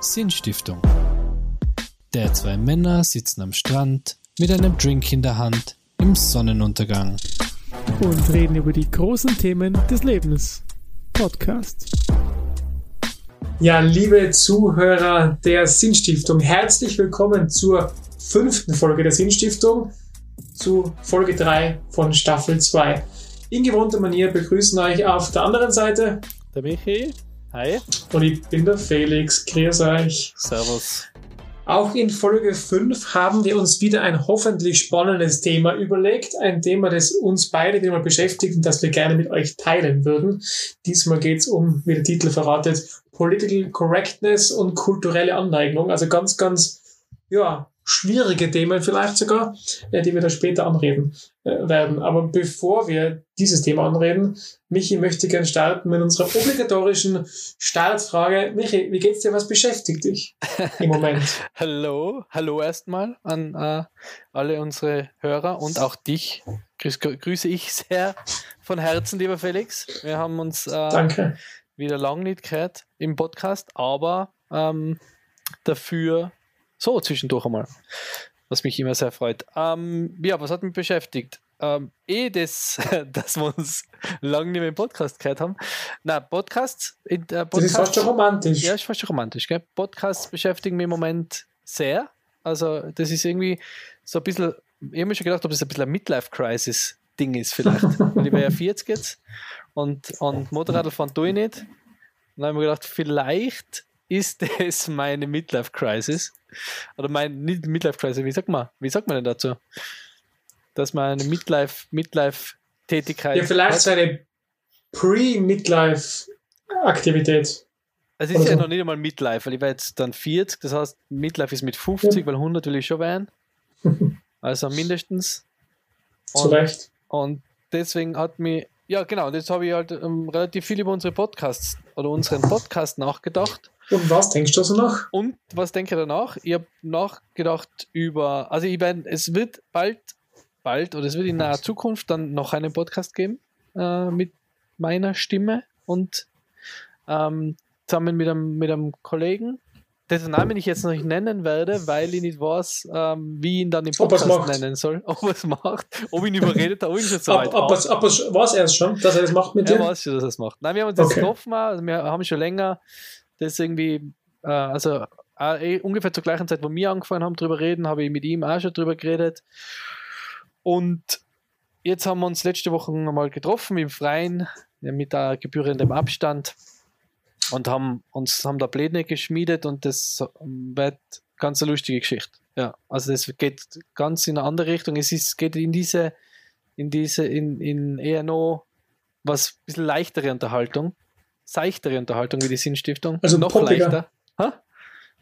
Sinnstiftung. Der zwei Männer sitzen am Strand mit einem Drink in der Hand im Sonnenuntergang. und reden über die großen Themen des Lebens. Podcast. Ja, liebe Zuhörer der Sinnstiftung, herzlich willkommen zur fünften Folge der Sinnstiftung, zu Folge 3 von Staffel 2. In gewohnter Manier begrüßen euch auf der anderen Seite Der Michi. Hi. und ich bin der Felix. Grüß euch. Servus. Auch in Folge 5 haben wir uns wieder ein hoffentlich spannendes Thema überlegt. Ein Thema, das uns beide mal beschäftigt und das wir gerne mit euch teilen würden. Diesmal geht es um, wie der Titel verratet, Political Correctness und kulturelle Aneignung. Also ganz, ganz, ja, schwierige Themen vielleicht sogar, äh, die wir da später anreden äh, werden. Aber bevor wir dieses Thema anreden, Michi möchte gern starten mit unserer obligatorischen Startfrage. Michi, wie geht's dir? Was beschäftigt dich im Moment? Hallo. Hallo erstmal an äh, alle unsere Hörer und auch dich. Grüß, grüße ich sehr von Herzen, lieber Felix. Wir haben uns äh, wieder lang nicht gehört im Podcast, aber ähm, dafür so zwischendurch einmal, was mich immer sehr freut. Ähm, ja, was hat mich beschäftigt? Ähm, eh das, dass wir uns lange nicht mehr im Podcast gehört haben. Na, Podcasts, äh, Das ist fast schon romantisch. Ja, ist fast schon romantisch. Gell? Podcasts beschäftigen mich im Moment sehr. Also, das ist irgendwie so ein bisschen, ich habe mir schon gedacht, ob das ein bisschen ein Midlife-Crisis-Ding ist, vielleicht. Weil ich wäre ja 40 jetzt und, und Motorradl fahren tue ich nicht. Und dann habe ich mir gedacht, vielleicht ist das meine Midlife-Crisis. Oder mein, nicht Midlife-Crisis, wie sagt man? Wie sagt man denn dazu? Dass man eine Midlife, Midlife-Tätigkeit. Ja, vielleicht hat. so eine Pre-Midlife-Aktivität. Also es ist ja noch nicht einmal Midlife, weil ich war jetzt dann 40, das heißt Midlife ist mit 50, weil 100 will ich schon werden. Also mindestens. Zu Recht. Und deswegen hat mich, ja genau, und jetzt habe ich halt ähm, relativ viel über unsere Podcasts oder unseren Podcast nachgedacht. Und was denkst du so noch? Und was denke ich danach? Ich habe nachgedacht über, also ich werde, es wird bald, bald oder es wird in naher Zukunft dann noch einen Podcast geben äh, mit meiner Stimme und ähm, zusammen mit einem, mit einem Kollegen, dessen Namen ich jetzt noch nicht nennen werde, weil ich nicht weiß, ähm, wie ich ihn dann im Ob Podcast nennen soll, ob er es macht, ob ich ihn überredet habe, ob ich ihn schon so weit ab, ab, ab, was erst schon, dass er das macht mit er dir? weiß schon, dass er es macht. Nein, wir haben uns jetzt Okay. getroffen, also wir haben schon länger das irgendwie, äh, also äh, eh ungefähr zur gleichen Zeit, wo wir angefangen haben, drüber reden, habe ich mit ihm auch schon drüber geredet. Und jetzt haben wir uns letzte Woche nochmal getroffen im Freien, mit der gebührendem Abstand und haben uns haben da Pläne geschmiedet und das wird ganz eine lustige Geschichte. Ja, also das geht ganz in eine andere Richtung. Es ist, geht in diese, in diese, in, in eher noch was bisschen leichtere Unterhaltung, seichtere Unterhaltung wie die Sinnstiftung. Also noch poppiger. leichter. Ha?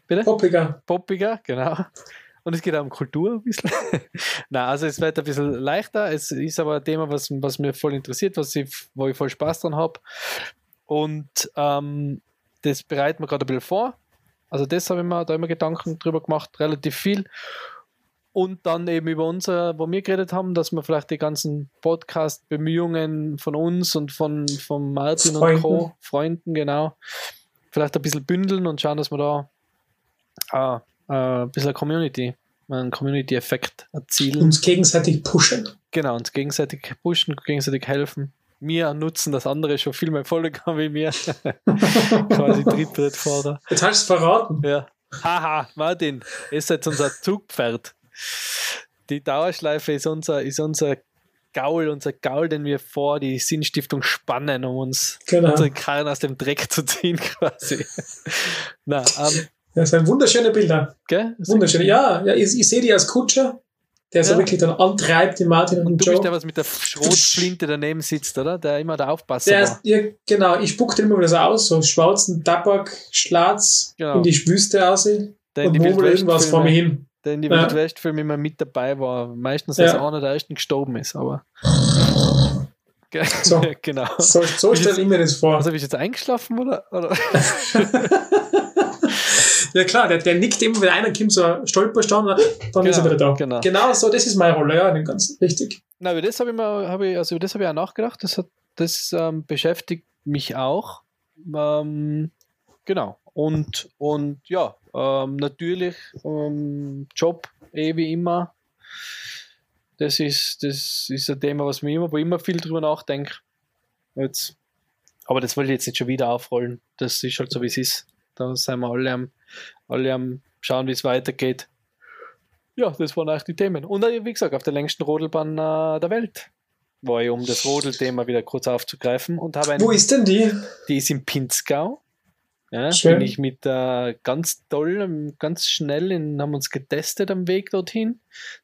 Bitte? Poppiger. poppiger, genau. Und es geht auch um Kultur ein bisschen. Nein, also es wird ein bisschen leichter. Es ist aber ein Thema, was, was mir voll interessiert, was ich, wo ich voll Spaß dran habe. Und ähm, das bereiten wir gerade ein bisschen vor. Also das habe ich mir da immer Gedanken drüber gemacht, relativ viel. Und dann eben über unser, wo wir geredet haben, dass wir vielleicht die ganzen Podcast-Bemühungen von uns und von, von Martin und Freunden. Co., Freunden, genau, vielleicht ein bisschen bündeln und schauen, dass wir da ah, äh, ein bisschen Community, einen Community-Effekt erzielen. Uns gegenseitig pushen. Genau, uns gegenseitig pushen, gegenseitig helfen. Wir nutzen, dass andere schon viel mehr Erfolg haben wie wir. Quasi Trittbrettfahrer. Jetzt hast du es verraten. Ja. Haha, Martin, ihr seid unser Zugpferd. Die Dauerschleife ist unser, ist unser Gaul, unser Gaul, den wir vor die Sinnstiftung spannen, um uns Genau. unsere Karren aus dem Dreck zu ziehen, quasi. Na, ähm, Das sind wunderschöne Bilder. gell? Wunderschöne. Ja, ja ich, ich sehe die als Kutscher, der so Ja. wirklich dann antreibt, den Martin und, den Du bist der, Joe. was mit der Schrotflinte daneben sitzt, oder? Der immer der Aufpasser Der war. ist, ja, genau, ich spuck den immer wieder so aus, so schwarzen Tabak, Schlatz, Genau. in die Wüste aussehen und die murmel irgendwas vor mir hin. Der in die Ja. Wildwestfilme immer mit dabei war. Meistens Ja. als einer der ersten gestorben ist, aber. So. genau. So, so stelle ich mir das vor. Also, bist du jetzt eingeschlafen oder? oder? Ja klar, der, der nickt immer, wenn einer kommt, so ein Stolperstein, dann ist er Genau, wieder da. genau. genau so, das ist meine Rolle, ja, den ganzen, richtig. Na, über das habe ich mal, habe ich, also über das habe ich auch nachgedacht. Das hat, das ähm, beschäftigt mich auch. Ähm, genau. Und, und ja, ähm, natürlich ähm, Job, eh wie immer. Das ist, das ist ein Thema, was mir immer, wo ich immer viel drüber nachdenke. Jetzt, aber das will ich jetzt nicht schon wieder aufrollen. Das ist halt so, wie es ist. Da sind wir alle am, alle am schauen, wie es weitergeht. Ja, das waren eigentlich die Themen. Und äh, wie gesagt, auf der längsten Rodelbahn äh, der Welt war ich, um das Rodelthema wieder kurz aufzugreifen. Und habe eine, Wo ist denn die? die ist in Pinzgau. Ja, Schön. bin ich mit äh, ganz toll, ganz schnell in, haben uns getestet am Weg dorthin.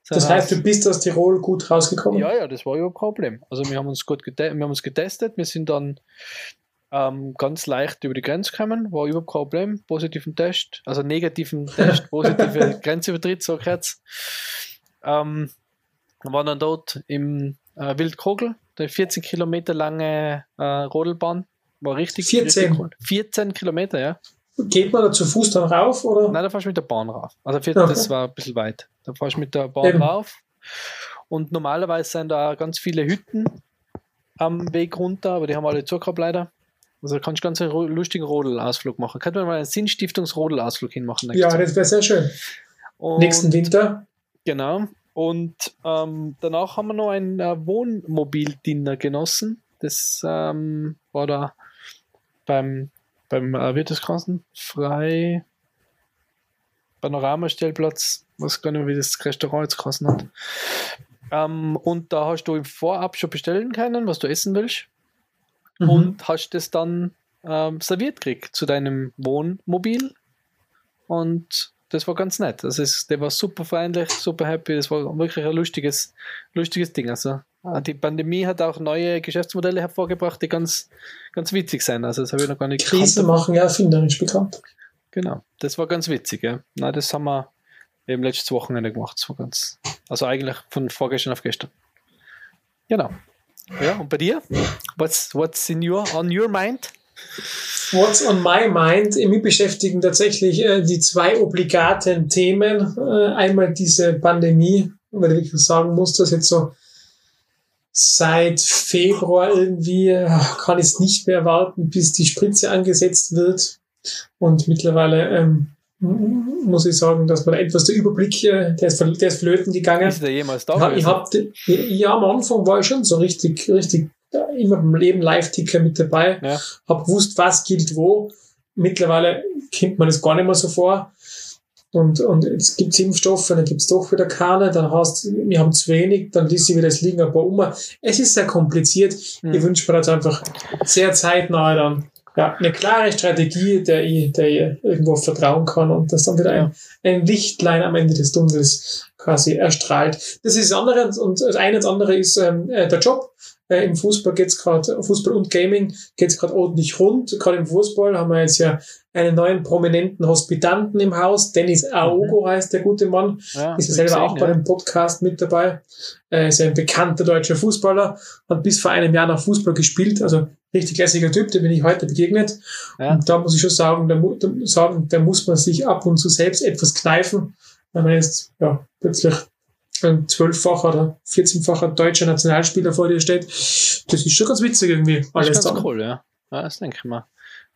Das heißt, du bist aus Tirol gut rausgekommen. Ja, ja, das war ja ein Problem. Also wir haben uns gut gete wir haben uns getestet, wir sind dann ähm, ganz leicht über die Grenze gekommen, war überhaupt kein Problem, positiven Test, also negativen Test, positive Grenzübertritt, so kurz. Ähm, wir waren dann dort im äh, Wildkogel, der 14 Kilometer lange äh, Rodelbahn, war richtig, 14? richtig cool. 14 Kilometer, ja. Geht man da zu Fuß dann rauf? Oder? Nein, da fahrst du mit der Bahn rauf. Also vier, Okay. das war ein bisschen weit. Da fahrst du mit der Bahn Eben. rauf. Und normalerweise sind da ganz viele Hütten am Weg runter, aber die haben alle zugehabt leider. Also da kannst du ganz einen lustigen Rodelausflug machen. Könnte man mal einen Sinnstiftungsrodelausflug hinmachen. Ja, das wäre sehr schön. Und- Nächsten Winter. Genau. Und ähm, danach haben wir noch ein äh, Wohnmobil-Dinner genossen. Das ähm, war da beim, beim äh, geheißen? Frei Panoramastellplatz. weiß gar nicht mehr, wie das Restaurant jetzt geheißen hat. Ähm, und da hast du im Vorab schon bestellen können, was du essen willst. Mhm. Und hast das dann ähm, serviert gekriegt zu deinem Wohnmobil. Und das war ganz nett. Also es, der war super freundlich, super happy. Das war wirklich ein lustiges, lustiges Ding. Also äh, die Pandemie hat auch neue Geschäftsmodelle hervorgebracht, die ganz, ganz witzig sind. Also das habe ich noch gar nicht Krisen gekannt. machen ja erfinderisch bekannt. Genau, das war ganz witzig. Ja. Na, das haben wir eben letztes Wochenende gemacht. Das war ganz, also eigentlich von vorgestern auf gestern. Genau. Ja, und bei dir? What's, what's in your, on your mind? What's on my mind? Mich beschäftigen tatsächlich äh, die zwei obligaten Themen. Äh, einmal diese Pandemie, weil ich wirklich sagen muss, dass jetzt so seit Februar irgendwie äh, kann ich es nicht mehr warten, bis die Spritze angesetzt wird. Und mittlerweile ähm, muss ich sagen, dass man etwas der Überblick, der, ist, der ist flöten gegangen. Ist der jemals da? Ja, ich hab, ja, am Anfang war ich schon so richtig, richtig immer beim Leben Live-Ticker mit dabei. Ja. Hab gewusst, was gilt wo. Mittlerweile kommt man das gar nicht mehr so vor. Und, und jetzt gibt's Impfstoffe, dann gibt's doch wieder keine, dann hast wir haben zu wenig, dann ließ sie wieder das liegen ein paar um. Es ist sehr kompliziert. Mhm. Ich wünsche mir jetzt einfach sehr zeitnah dann ja, eine klare Strategie, der ich, der ich irgendwo vertrauen kann und dass dann wieder ein, ein Lichtlein am Ende des Tunnels quasi erstrahlt. Das ist das andere und das eine und das andere ist ähm, äh, der Job. Äh, Im Fußball geht's gerade, Fußball und Gaming geht's gerade ordentlich rund. Gerade im Fußball haben wir jetzt ja einen neuen prominenten Hospitanten im Haus. Dennis Aogo heißt der gute Mann. Ja, Ist ja selber auch gesehen, bei ja. dem Podcast mit dabei. Äh, ist ja ein bekannter deutscher Fußballer. Hat bis vor einem Jahr noch Fußball gespielt. Also richtig lässiger Typ, dem bin ich heute begegnet. Ja. Und da muss ich schon sagen, da, da, sagen, da muss man sich ab und zu selbst etwas kneifen, weil man jetzt ja, plötzlich ein zwölffacher oder 14-facher deutscher Nationalspieler vor dir steht. Das ist schon ganz witzig irgendwie. Das Alles ist ganz zusammen. cool, ja. ja. Das denke ich mal.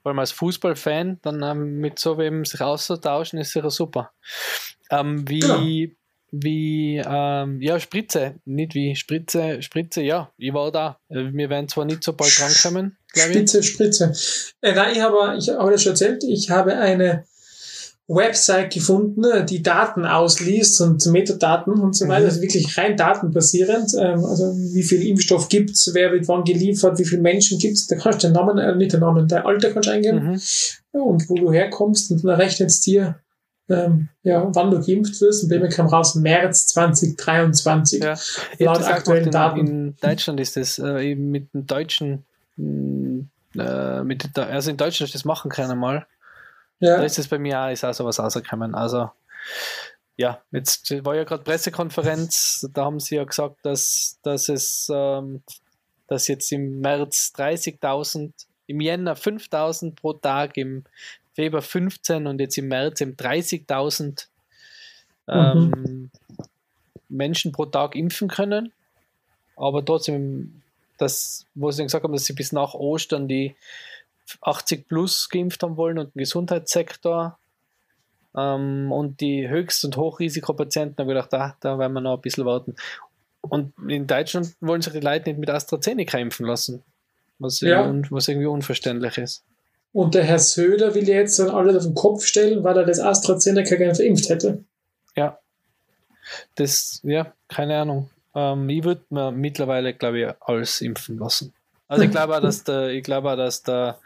Vor allem als Fußballfan, dann ähm, mit so wem sich auszutauschen, ist sicher super. Ähm, wie, Genau. wie, ähm, ja, Spritze, nicht wie Spritze, Spritze, ja, ich war da. Äh, Wir werden zwar nicht so bald drankommen, glaube ich. Spitze, Spritze. Äh, nein, ich habe, ich habe das schon erzählt, ich habe eine Website gefunden, die Daten ausliest und Metadaten und so weiter, Mhm. also wirklich rein datenbasierend, ähm, also wie viel Impfstoff gibt's, wer wird wann geliefert, wie viele Menschen gibt's, da kannst du den Namen, äh, nicht den Namen, dein Alter kannst du eingeben Mhm. und wo du herkommst und dann rechnet es dir, ähm, ja, wann du geimpft wirst und mir kam raus März 2023. Ja. Laut aktuellen Daten. in, Deutschland ist das äh, eben mit dem deutschen, mh, äh, mit also in Deutschland du das machen können mal. Da Ja, ist es bei mir auch, ist auch sowas rausgekommen. Also, ja, jetzt war ja gerade Pressekonferenz, da haben sie ja gesagt, dass, dass es, ähm, dass jetzt im März 30.000, im Jänner 5.000 pro Tag, im Februar 15 und jetzt im März eben 30.000 ähm, Menschen pro Tag impfen können. Aber trotzdem, das, wo sie gesagt haben, dass sie bis nach Ostern die 80 plus geimpft haben wollen und den Gesundheitssektor. Ähm, und die Höchst- und Hochrisikopatienten haben gedacht, ah, da werden wir noch ein bisschen warten. Und in Deutschland wollen sich die Leute nicht mit AstraZeneca impfen lassen. Was, Ja. irgendwie, was irgendwie unverständlich ist. Und der Herr Söder will jetzt dann alles auf den Kopf stellen, weil er das AstraZeneca gerne verimpft hätte. Ja. Das, ja, keine Ahnung. Ähm, ich würde mir mittlerweile, glaube ich, alles impfen lassen. Also ich glaube dass der, ich glaube dass der,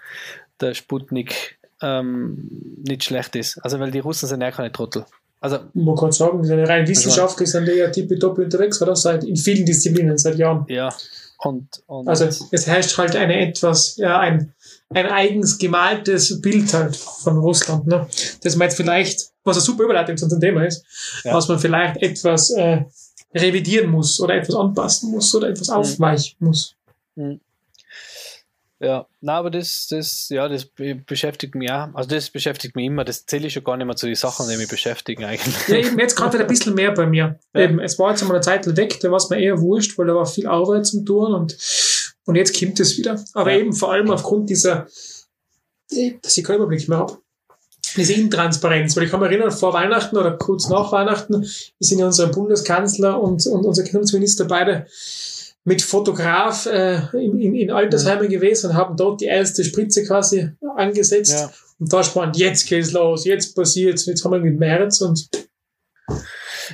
der Sputnik ähm, nicht schlecht ist. Also weil die Russen sind ja keine Trottel. Also Man kann sagen, die sind rein wissenschaftlich sind die ja tippitoppi unterwegs, oder? Seit, in vielen Disziplinen, seit Jahren. ja. Und, und Also es herrscht halt eine etwas, ja, ein, ein eigens gemaltes Bild halt von Russland, ne? Das man jetzt vielleicht, was eine super Überleitung zu unserem Thema ist, Ja. was man vielleicht etwas äh, revidieren muss oder etwas anpassen muss oder etwas aufweichen muss. Ja, na, aber das, das, ja, das be- beschäftigt mich auch. Also das beschäftigt mich immer. Das zähle ich schon gar nicht mehr zu den Sachen, die mich beschäftigen eigentlich. Ja, eben jetzt gerade ein bisschen mehr bei mir. Ja. Eben, es war jetzt einmal eine Zeit weg, da war es mir eher wurscht, weil da war viel Arbeit zum Tun und, und jetzt kommt es wieder. Aber Ja. eben vor allem aufgrund dieser, dass ich keinen Überblick mehr habe. Diese Intransparenz, weil ich kann mich erinnern, vor Weihnachten oder kurz nach Weihnachten sind ja unser Bundeskanzler und, und unser Gesundheitsminister beide mit Fotograf äh, in, in, in Altersheimen gewesen und haben dort die erste Spritze quasi angesetzt. Ja. Und da spannend, jetzt geht's los, jetzt passiert's, jetzt haben wir mit März und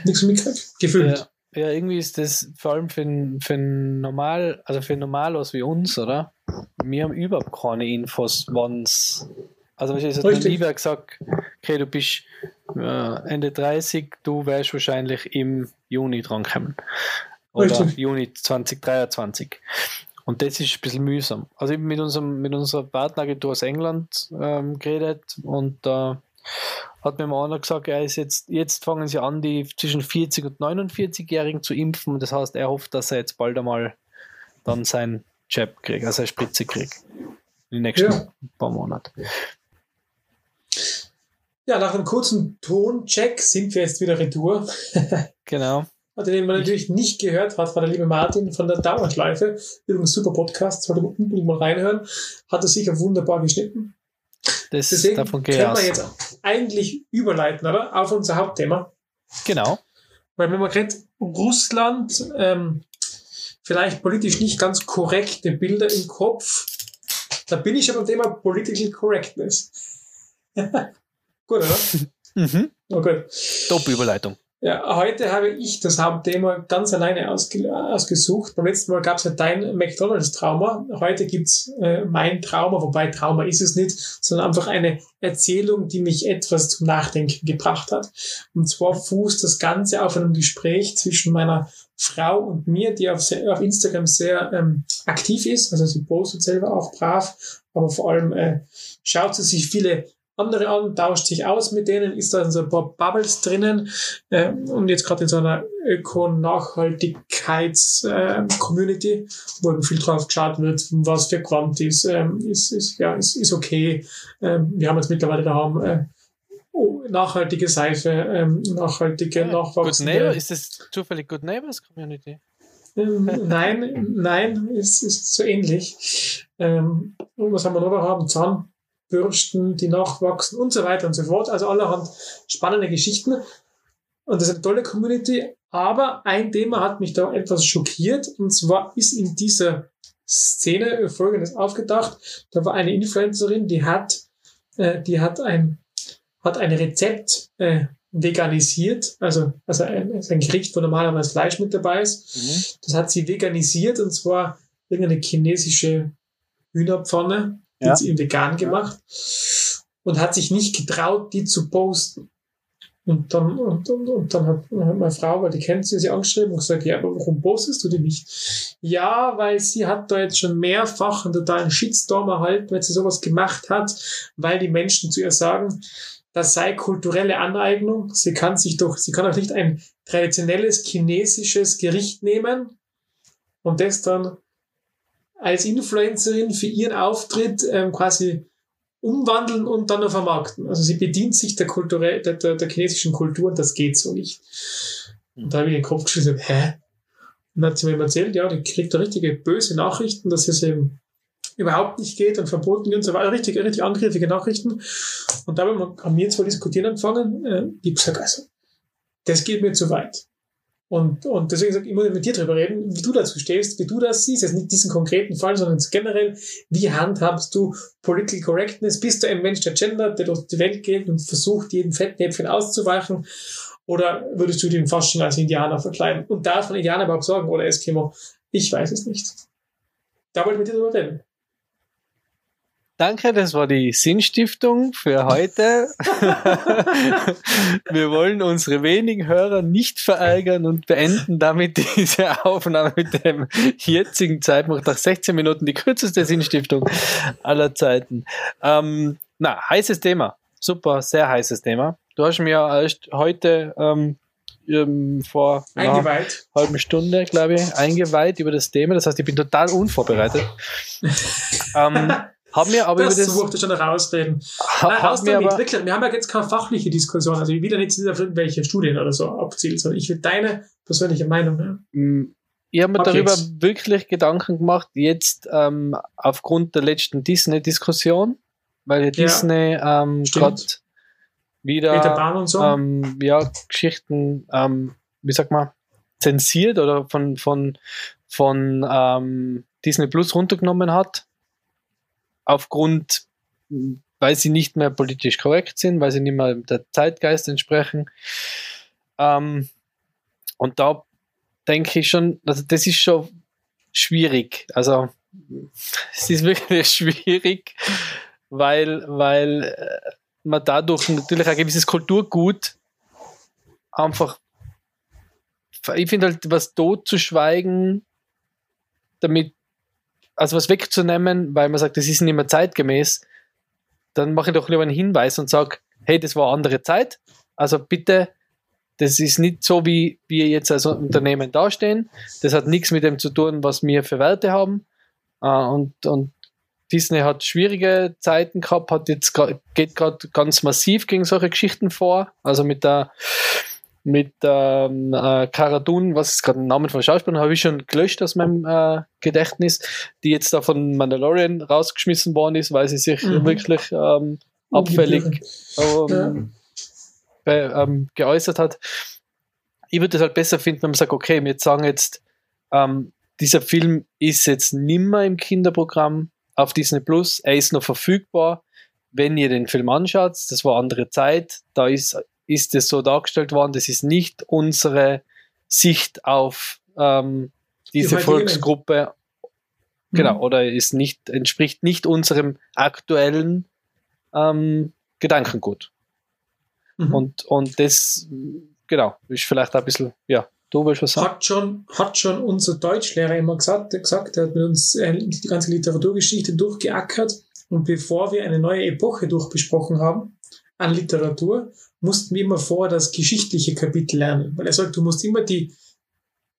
nichts mitgekriegt. Gefühlt. Ja, ja, irgendwie ist das vor allem für ein, für ein normal, also für Normalos wie uns, oder? Wir haben überhaupt keine Infos, wann's. Also mir Richtig. lieber gesagt, okay, du bist äh, Ende 30, du wärst wahrscheinlich im Juni drankommen. Oder Richtig. Juni 2023. Und das ist ein bisschen mühsam. Also ich habe mit, unserem, mit unserer Partneragentur aus England ähm, geredet und da hat mir mal einer gesagt, er ist jetzt, jetzt fangen sie an, die zwischen 40 und 49-Jährigen zu impfen. Das heißt, er hofft, dass er jetzt bald einmal dann sein Jab kriegt, also eine Spritze kriegt. In den nächsten Ja. paar Monaten. Ja, nach einem kurzen Toncheck sind wir jetzt wieder retour. Genau. Also, den man natürlich nicht gehört hat, war der liebe Martin von der Dauerschleife. Übrigens super Podcast, sollte man unbedingt mal reinhören. Hat er sicher wunderbar geschnitten. Das, Deswegen davon können wir aus. jetzt eigentlich überleiten, oder? Auf unser Hauptthema. Genau. Weil wenn man gerade Russland, ähm, vielleicht politisch nicht ganz korrekte Bilder im Kopf, da bin ich schon beim Thema Political Correctness. gut, oder? Mhm. Oh gut. Top-Überleitung. Ja, heute habe ich das Hauptthema ganz alleine ausge ausgesucht. Beim letzten Mal gab es ja dein McDonalds-Trauma. Heute gibt's äh, mein Trauma, wobei Trauma ist es nicht, sondern einfach eine Erzählung, die mich etwas zum Nachdenken gebracht hat. Und zwar fußt das Ganze auf einem Gespräch zwischen meiner Frau und mir, die auf, sehr, auf Instagram sehr ähm, aktiv ist. Also sie postet selber auch brav, aber vor allem äh, schaut sie sich viele andere an, tauscht sich aus mit denen, ist da so ein paar Bubbles drinnen ähm, und jetzt gerade in so einer Öko-Nachhaltigkeits-Community, wo eben viel drauf geschaut wird, was für Quant ist, ähm, ist, ist, ja, ist, ist okay. Ähm, wir haben jetzt mittlerweile daheim äh, oh, nachhaltige Seife, ähm, nachhaltige, Good nachwachsende... Neighbor, ist das zufällig Good Neighbors Community? Ähm, nein, nein, ist, ist so ähnlich. Ähm, was haben wir noch da haben? Zahnbürsten, die nachwachsen und so weiter und so fort. Also allerhand spannende Geschichten. Und das ist eine tolle Community. Aber ein Thema hat mich da etwas schockiert. Und zwar ist in dieser Szene Folgendes aufgedacht. Da war eine Influencerin, die hat, äh, die hat ein, hat ein Rezept äh, veganisiert. Also, also ein, also ein Gericht, wo normalerweise Fleisch mit dabei ist. Mhm. Das hat sie veganisiert und zwar irgendeine chinesische Hühnerpfanne, Ja. hat sie in vegan gemacht und hat sich nicht getraut, die zu posten. Und dann, und, und, und dann hat, hat meine Frau, weil die kennt sie, sie angeschrieben und gesagt, ja, aber warum postest du die nicht? Ja, weil sie hat da jetzt schon mehrfach einen totalen Shitstorm erhalten, wenn sie sowas gemacht hat, weil die Menschen zu ihr sagen, das sei kulturelle Aneignung. Sie kann sich doch, sie kann auch nicht ein traditionelles chinesisches Gericht nehmen und das dann als Influencerin für ihren Auftritt ähm, quasi umwandeln und dann noch vermarkten. Also sie bedient sich der, kulturell, der, der, der chinesischen Kultur und das geht so nicht. Und da habe ich den Kopf geschüttelt, hä? Und dann hat sie mir erzählt, ja, die kriegt da richtige böse Nachrichten, dass sie eben überhaupt nicht geht und verboten und so weiter. Richtig, richtig angriffige Nachrichten. Und da haben wir zwar diskutieren angefangen, äh, ich gesagt, also, das geht mir zu weit. Und, und deswegen sage ich, ich muss mit dir darüber reden, wie du dazu stehst, wie du das siehst. Jetzt nicht diesen konkreten Fall, sondern generell, wie handhabst du Political Correctness? Bist du ein Mensch der Gender, der durch die Welt geht und versucht, jedem Fettnäpfchen auszuweichen? Oder würdest du den fast schon als Indianer verkleiden? Und darf man Indianer überhaupt sagen oder Eskimo? Ich weiß es nicht. Da wollte ich mit dir darüber reden. Danke, das war die Sinnstiftung für heute. Wir wollen unsere wenigen Hörer nicht verärgern und beenden damit diese Aufnahme mit dem jetzigen Zeitpunkt nach 16 Minuten, die kürzeste Sinnstiftung aller Zeiten. Ähm, na, heißes Thema. Super, sehr heißes Thema. Du hast mir erst heute ähm, ähm, vor einer halben Stunde, glaube ich, eingeweiht über das Thema. Das heißt, ich bin total unvorbereitet. ähm, haben wir aber das über das. durfte schon rausreden. Ha, Nein, haben wir, aber, wirklich, wir haben ja jetzt keine fachliche Diskussion. Also ich will ja nicht auf irgendwelche Studien oder so abzielen, sondern ich will deine persönliche Meinung. Ja. Mm, ich habe mir darüber jetzt. wirklich Gedanken gemacht, jetzt ähm, aufgrund der letzten Disney-Diskussion, weil ja Disney ähm, gerade wieder so. ähm, ja, Geschichten, ähm, wie sagt man, zensiert oder von, von, von ähm, Disney Plus runtergenommen hat aufgrund, weil sie nicht mehr politisch korrekt sind, weil sie nicht mehr der Zeitgeist entsprechen. Ähm, und da denke ich schon, also das ist schon schwierig. Also es ist wirklich schwierig, weil, weil äh, man dadurch natürlich ein gewisses Kulturgut einfach, ich finde halt, was tot zu schweigen, damit also was wegzunehmen, weil man sagt, das ist nicht mehr zeitgemäß, dann mache ich doch lieber einen Hinweis und sage, hey, das war andere Zeit. Also bitte, das ist nicht so, wie wir jetzt als Unternehmen dastehen. Das hat nichts mit dem zu tun, was wir für Werte haben. Äh, und, und Disney hat schwierige Zeiten gehabt, hat jetzt geht gerade ganz massiv gegen solche Geschichten vor. Also mit der mit ähm, äh, Cara Dune, was ist gerade der Name von Schauspielern, habe ich schon gelöscht aus meinem äh, Gedächtnis, die jetzt da von Mandalorian rausgeschmissen worden ist, weil sie sich mhm. wirklich ähm, abfällig ähm, ja. ähm, geäußert hat. Ich würde es halt besser finden, wenn man sagt, okay, wir sagen jetzt, ähm, dieser Film ist jetzt nimmer im Kinderprogramm auf Disney Plus, er ist noch verfügbar. Wenn ihr den Film anschaut, das war andere Zeit, da ist ist es so dargestellt worden, das ist nicht unsere Sicht auf ähm, diese die Volksgruppe. Genau, mhm. oder ist nicht, entspricht nicht unserem aktuellen ähm, Gedankengut. Mhm. Und, und das, genau, ist vielleicht ein bisschen, ja, du willst was sagen? Hat schon, hat schon unser Deutschlehrer immer gesagt, gesagt, er hat mit uns äh, die ganze Literaturgeschichte durchgeackert und bevor wir eine neue Epoche durchbesprochen haben, an Literatur, mussten wir immer vor das geschichtliche Kapitel lernen. Weil er sagt, du musst immer die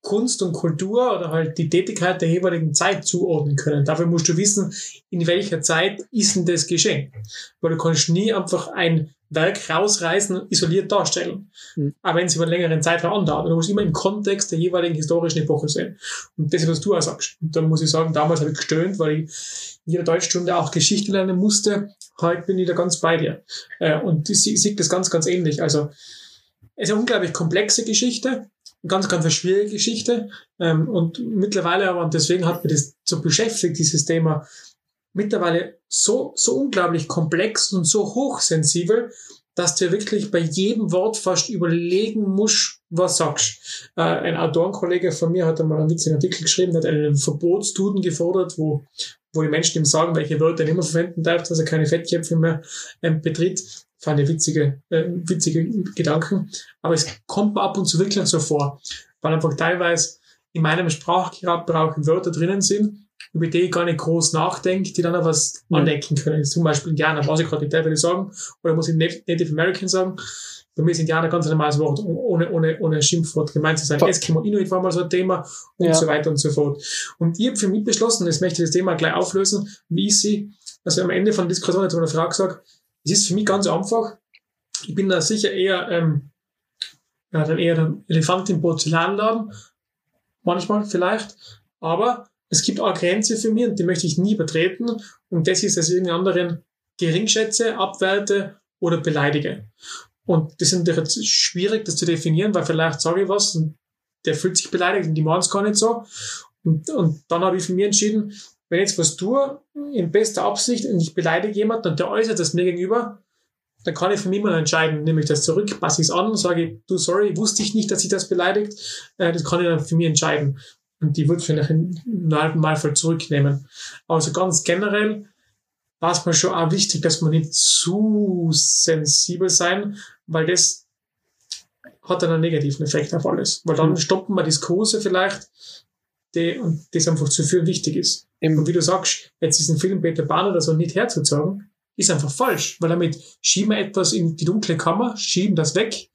Kunst und Kultur oder halt die Tätigkeit der jeweiligen Zeit zuordnen können. Dafür musst du wissen, in welcher Zeit ist denn das geschehen. Weil du kannst nie einfach ein Werk rausreißen und isoliert darstellen. Mhm. Aber wenn es über einen längeren Zeitraum andauert, du musst immer im Kontext der jeweiligen historischen Epoche sehen. Und das ist, was du auch sagst. Und da muss ich sagen, damals habe ich gestöhnt, weil ich in jeder Deutschstunde auch Geschichte lernen musste. Heute bin ich da ganz bei dir. Äh, und ich sehe das ganz, ganz ähnlich. Also, es ist eine unglaublich komplexe Geschichte, ganz, ganz schwierige Geschichte. Ähm, und mittlerweile aber, und deswegen hat mich das so beschäftigt, dieses Thema, mittlerweile so, so unglaublich komplex und so hochsensibel, dass du wirklich bei jedem Wort fast überlegen musst, was sagst. Äh, ein Autorenkollege von mir hat einmal einen witzigen Artikel geschrieben, hat einen Verbotsduden gefordert, wo, wo die Menschen ihm sagen, welche Wörter er nicht mehr verwenden darf, dass er keine Fettkäpfe mehr ähm, betritt. Fand ich witzige, äh, witzige Gedanken. Aber es kommt mir ab und zu wirklich so vor, weil einfach teilweise in meinem Sprachgebrauch Wörter drinnen sind, über die ich gar nicht groß nachdenke, die dann auch was mhm. anecken können. Zum Beispiel Indianer, was ich gerade nicht würde sagen, oder muss ich Native American sagen. Bei mir ist Indianer ganz ein normales Wort, ohne, ohne, ohne Schimpfwort gemeint zu sein. Eskimo Inuit war mal so ein Thema und ja. so weiter und so fort. Und ich habe für mich beschlossen, jetzt möchte ich das Thema gleich auflösen, wie ich sie, also am Ende von der Diskussion hat eine Frage gesagt, es ist für mich ganz einfach. Ich bin da sicher eher, ähm, ja, dann eher der Elefant im Porzellanladen. Manchmal vielleicht. Aber es gibt eine Grenze für mich und die möchte ich nie übertreten. Und das ist, dass ich irgendeinen anderen geringschätze, abwerte oder beleidige. Und das ist natürlich schwierig, das zu definieren, weil vielleicht sage ich was und der fühlt sich beleidigt und die machen es gar nicht so. Und, und dann habe ich für mich entschieden, wenn ich jetzt was tue, in bester Absicht und ich beleidige jemanden und der äußert das mir gegenüber, dann kann ich für mich mal entscheiden, nehme ich das zurück, passe ich es an, sage du, sorry, wusste ich nicht, dass sich das beleidigt, äh, das kann ich dann für mich entscheiden. Und die würde vielleicht im Normalfall zurücknehmen. Also ganz generell war es mir schon auch wichtig, dass man nicht zu sensibel sein, weil das hat dann einen negativen Effekt auf alles. Weil dann mhm. stoppen wir Diskurse vielleicht, die, und das einfach zu viel wichtig ist. Im und wie du sagst, jetzt diesen Film Peter Pan oder so nicht herzuzogen, ist einfach falsch, weil damit schieben wir etwas in die dunkle Kammer, schieben das weg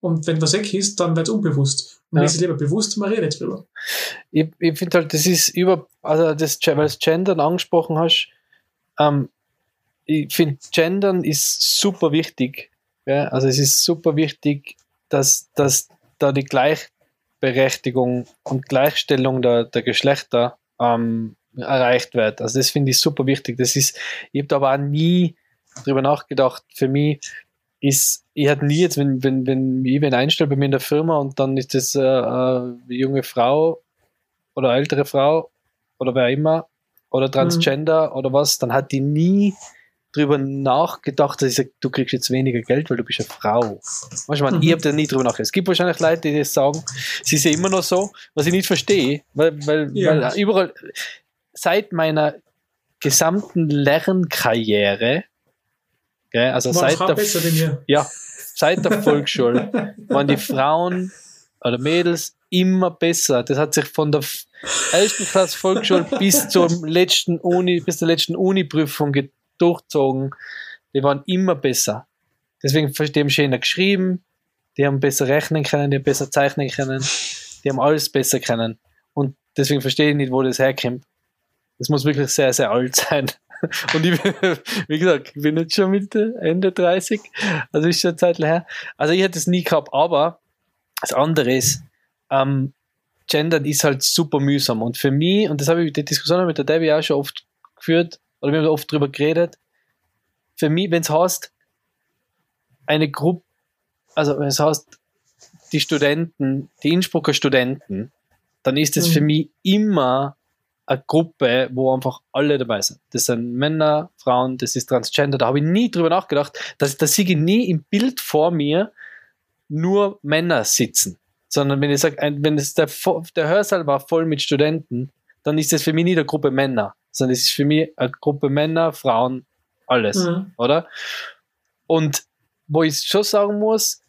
und wenn was weg ist, dann wird es unbewusst. Und ja. ist lieber bewusst, man redet drüber. Ich, ich finde halt, das ist über, also das, weil du das Gendern angesprochen hast, ähm, ich finde, Gendern ist super wichtig. Ja? Also es ist super wichtig, dass, dass da die Gleichberechtigung und Gleichstellung der, der Geschlechter ähm, erreicht wird. Also das finde ich super wichtig. Das ist, ich habe da aber auch nie drüber nachgedacht. Für mich ist, ich hätte nie jetzt, wenn, wenn, wenn ich wen einstelle bei mir in der Firma und dann ist das äh, eine junge Frau oder ältere Frau oder wer immer oder Transgender mhm. oder was, dann hat die nie drüber nachgedacht, dass ich sage, du kriegst jetzt weniger Geld, weil du bist eine Frau. Weißt du, mhm. ich habe da nie drüber nachgedacht. Es gibt wahrscheinlich Leute, die das sagen, sie sind immer noch so, was ich nicht verstehe, weil, weil, ja. weil überall, seit meiner gesamten Lernkarriere, gell, also seit der, ja, seit der Volksschule, waren die Frauen oder Mädels immer besser. Das hat sich von der ersten Klasse Volksschule bis zur letzten Uni, bis zur letzten Uni-Prüfung durchzogen. Die waren immer besser. Deswegen die haben schöner geschrieben, die haben besser rechnen können, die haben besser zeichnen können, die haben alles besser können. Und deswegen verstehe ich nicht, wo das herkommt. Das muss wirklich sehr, sehr alt sein. Und ich, wie gesagt, ich bin jetzt schon Mitte, Ende 30, also ist schon eine Zeit her. Also ich hätte es nie gehabt, aber das andere ist, ähm, Gendern ist halt super mühsam. Und für mich, und das habe ich die Diskussion mit der Debbie auch schon oft geführt, oder wir haben oft drüber geredet, für mich, wenn es heißt, eine Gruppe, also wenn es heißt, die Studenten, die Innsbrucker Studenten, dann ist es mhm. für mich immer eine Gruppe, wo einfach alle dabei sind. Das sind Männer, Frauen, das ist Transgender. Da habe ich nie drüber nachgedacht, dass da sehe ich nie im Bild vor mir nur Männer sitzen. Sondern wenn ich sage, wenn es der, der Hörsaal war voll mit Studenten, dann ist das für mich nicht eine Gruppe Männer, sondern es ist für mich eine Gruppe Männer, Frauen, alles, mhm. oder? Und wo ich schon sagen muss,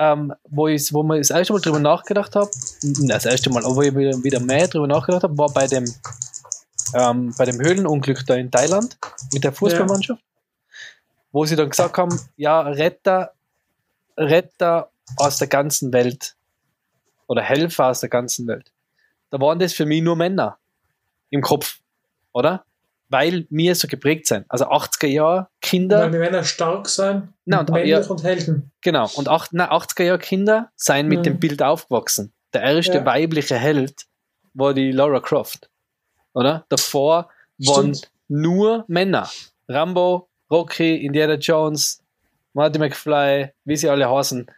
ähm, wo, ich, wo man das erste Mal drüber nachgedacht habe, das erste Mal, wo ich wieder mehr drüber nachgedacht habe, war bei dem, ähm, bei dem Höhlenunglück da in Thailand mit der Fußballmannschaft, ja. wo sie dann gesagt haben, ja, Retter, Retter aus der ganzen Welt oder Helfer aus der ganzen Welt. Da waren das für mich nur Männer im Kopf, oder? Weil wir so geprägt sind. Also 80er Jahre Kinder. Weil wir Männer stark sein, na, und, männlich ja, und Helden. Genau, und acht, na, 80er Jahre Kinder seien mit ja. dem Bild aufgewachsen. Der erste ja. weibliche Held war die Laura Croft. Oder? Davor waren Stimmt. nur Männer. Rambo, Rocky, Indiana Jones, Marty McFly, wie sie alle heißen,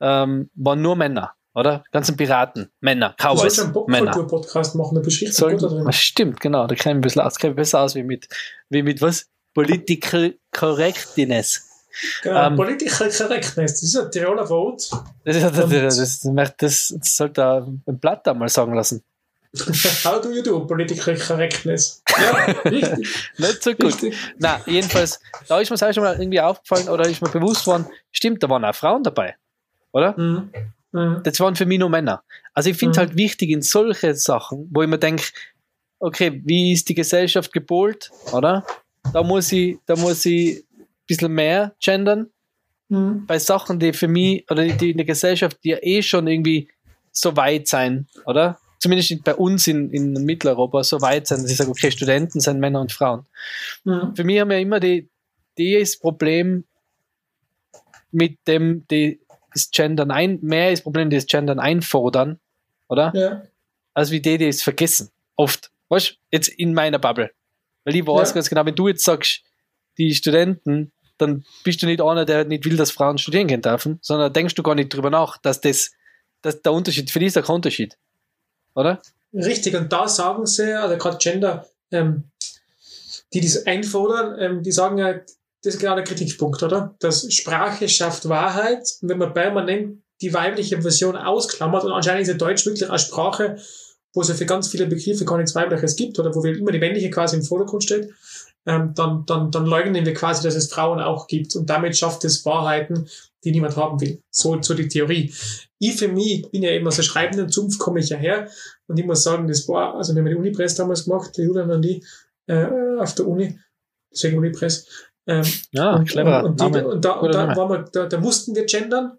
ähm, waren nur Männer oder? Ganzen Piraten, Männer, Cowboys, du einen Podcast machen, da bist Soll, drin. Stimmt, genau, da ich ein bisschen aus, besser aus wie mit, wie mit was? Political Correctness. Genau, ähm, Political Correctness, das ist ein Tiroler Wort. Das, ist, das, das, das, sollte ein Blatt da mal sagen lassen. How do you do Political Correctness? Ja, richtig. Nicht so gut. Richtig. Na, jedenfalls, da ist mir das auch schon mal irgendwie aufgefallen oder ist mir bewusst worden, stimmt, da waren auch Frauen dabei, oder? Mhm. Mhm. Das waren für mich nur Männer. Also ich finde es mhm. halt wichtig in solche Sachen, wo ich mir denke, okay, wie ist die Gesellschaft gepolt, oder? Da muss ich, da muss ich ein bisschen mehr gendern. Mhm. Bei Sachen, die für mich, oder die in der Gesellschaft, die ja eh schon irgendwie so weit sein, oder? Zumindest bei uns in, in Mitteleuropa so weit sein, dass ich sage, okay, Studenten sind Männer und Frauen. Mhm. Für mich haben wir immer die, die das Problem mit dem, die das Gendern ein, mehr das Problem, das Gendern einfordern, oder? Ja. Als wie die, die es vergessen. Oft. Weißt du, jetzt in meiner Bubble. Weil ich weiß Ja. ganz genau, wenn du jetzt sagst, die Studenten, dann bist du nicht einer, der nicht will, dass Frauen studieren gehen dürfen, sondern denkst du gar nicht drüber nach, dass das, dass der Unterschied, für dich ist kein Unterschied. Oder? Richtig, und da sagen sie, also gerade Gender, ähm, die das einfordern, ähm, die sagen ja, das ist genau der Kritikpunkt, oder? Dass Sprache schafft Wahrheit und wenn man permanent die weibliche Version ausklammert und anscheinend ist ja Deutsch wirklich eine Sprache, wo es ja für ganz viele Begriffe gar nichts Weibliches gibt oder wo immer die männliche quasi im Vordergrund steht, ähm, dann, dann, dann leugnen wir quasi, dass es Frauen auch gibt und damit schafft es Wahrheiten, die niemand haben will. So, so die Theorie. Ich für mich, ich bin ja eben aus der schreibenden Zunft, komme ich ja her und ich muss sagen, das war, also wir haben die Unipress damals gemacht, der Julian und die, äh, auf der Uni, deswegen Unipress. Ähm, Ja, und, clever. und, und, die, Name. und da, wir, mussten wir gendern.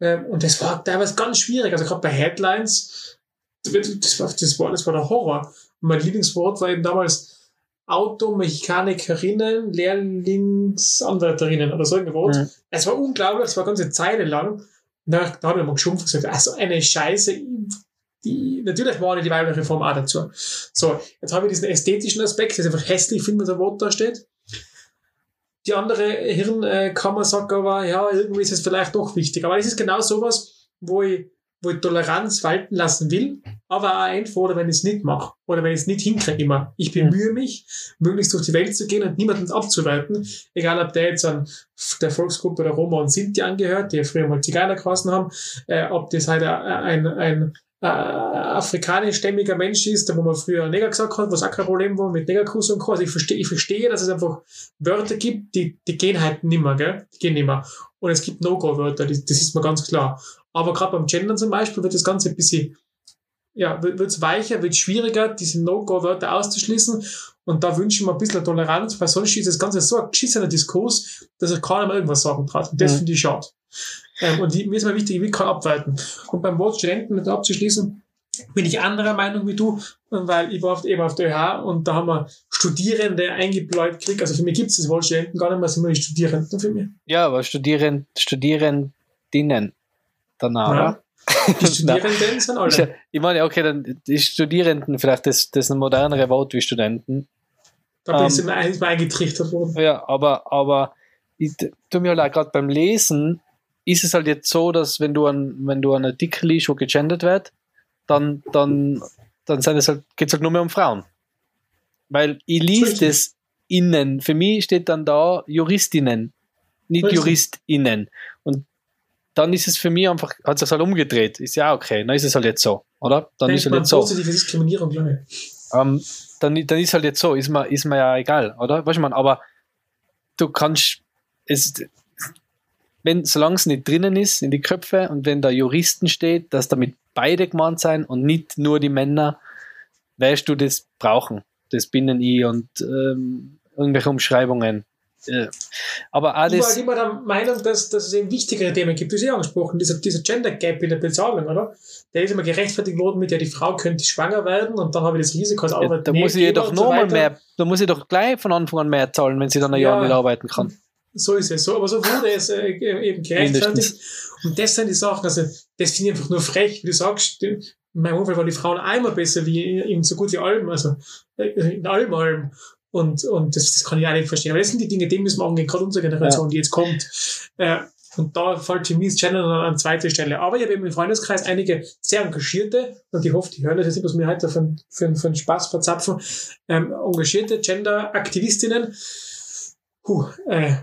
Ähm, und das war teilweise ganz schwierig. Also gerade bei Headlines, das war, das war, das war der Horror. Und mein Lieblingswort war eben damals Automechanikerinnen, Lehrlingsanwärterinnen oder so ein Wort. Mhm. Es war unglaublich, es war eine ganze Zeile lang. Da, da habe ich mal geschumpft und gesagt, also eine Scheiße. Die, natürlich war die weibliche Form auch dazu. So, jetzt habe ich diesen ästhetischen Aspekt, das ist einfach hässlich, finde, wenn so ein Wort da steht. Die andere Hirnkammer sagt aber, ja, irgendwie ist es vielleicht doch wichtig. Aber es ist genau sowas, wo ich, wo ich Toleranz walten lassen will, aber auch einfordere, wenn ich es nicht mache oder wenn ich es nicht hinkriege immer. Ich bemühe mich, möglichst durch die Welt zu gehen und niemanden abzuwerten, egal ob der jetzt an der Volksgruppe der Roma und Sinti angehört, die ja früher mal Zigeuner geheißen haben, äh, ob das halt ein, ein, ein äh, afrikanischstämmiger Mensch ist, wo man früher Neger gesagt hat, was auch kein Problem war mit Negerkuss und Co. Also ich verstehe, ich verstehe, dass es einfach Wörter gibt, die, die gehen halt nimmer, gell? Die gehen nimmer. Und es gibt No-Go-Wörter, das, ist mir ganz klar. Aber gerade beim Gendern zum Beispiel wird das Ganze ein bisschen, ja, wird es weicher, wird schwieriger, diese No-Go-Wörter auszuschließen. Und da wünsche ich mir ein bisschen Toleranz, weil sonst ist das Ganze so ein geschissener Diskurs, dass er keiner mehr irgendwas sagen traut. Und das Mhm. finde ich schade. Ähm, und die, mir ist mal wichtig, ich will kein abwerten. Und beim Wort Studenten, um das abzuschließen, bin ich anderer Meinung wie du, weil ich war oft eben auf der ÖH und da haben wir Studierende eingebläut gekriegt. Also für mich gibt es das Wort Studenten gar nicht mehr, sind wir die Studierenden für mich. Ja, aber Studieren, Studierendinnen danach, Ja. oder? Die Studierenden sind alle. Ich meine, okay, dann die Studierenden, vielleicht das, das ist ein modernere Wort wie Studenten. Da bin Ähm. ich mir eingetrichtert worden. Ja, aber, aber ich tu mir halt auch gerade beim Lesen ist es halt jetzt so, dass wenn du an, wenn du an einen Artikel liest, wo gegendert wird, dann, dann, dann sind es halt, geht es halt nur mehr um Frauen. Weil ich lese Richtig. das innen. Für mich steht dann da Juristinnen, nicht Richtig. JuristInnen. Und dann ist es für mich einfach, hat sich halt umgedreht. Ist ja okay, dann ist es halt jetzt so, oder? Dann ist Denkt halt man jetzt so. positive Diskriminierung. Ähm, dann, dann ist halt jetzt so, ist mir, ist mir ja egal, oder? Weißt du, man, aber du kannst, es, wenn, solange es nicht drinnen ist in die Köpfe und wenn da Juristen steht, dass damit beide gemeint sein und nicht nur die Männer, wirst du das brauchen. Das binnen ich und ähm, irgendwelche Umschreibungen. Äh, aber Ich war halt alles, immer der Meinung, dass, dass es eben wichtigere Themen gibt. Du hast ja angesprochen, dieser, dieser Gender Gap in der Bezahlung, oder? Der ist immer gerechtfertigt worden mit, ja, die Frau könnte schwanger werden und dann habe ich das Risiko als ja, Arbeitnehmer. da muss ich ihr doch und so mehr, da muss ich doch gleich von Anfang an mehr zahlen, wenn sie dann ein Jahr Ja. nicht arbeiten kann. So ist es. So, aber so wurde es äh, eben gerechtfertigt. Und das sind die Sachen, also das finde ich einfach nur frech, wie du sagst, in meinem Umfeld waren die Frauen einmal besser wie in so gut wie allem, also äh, in allem allem. Und, und das, das kann ich auch nicht verstehen. Aber das sind die Dinge, die müssen wir angehen, gerade unsere Generation, die jetzt kommt. Äh, und da fällt für mich das Gender an, an zweite Stelle. Aber ich habe eben im Freundeskreis einige sehr engagierte, und ich hoffe, die hören das jetzt nicht, was mir heute für, für, für einen Spaß verzapfen, ähm, engagierte Gender-Aktivistinnen. Puh, äh,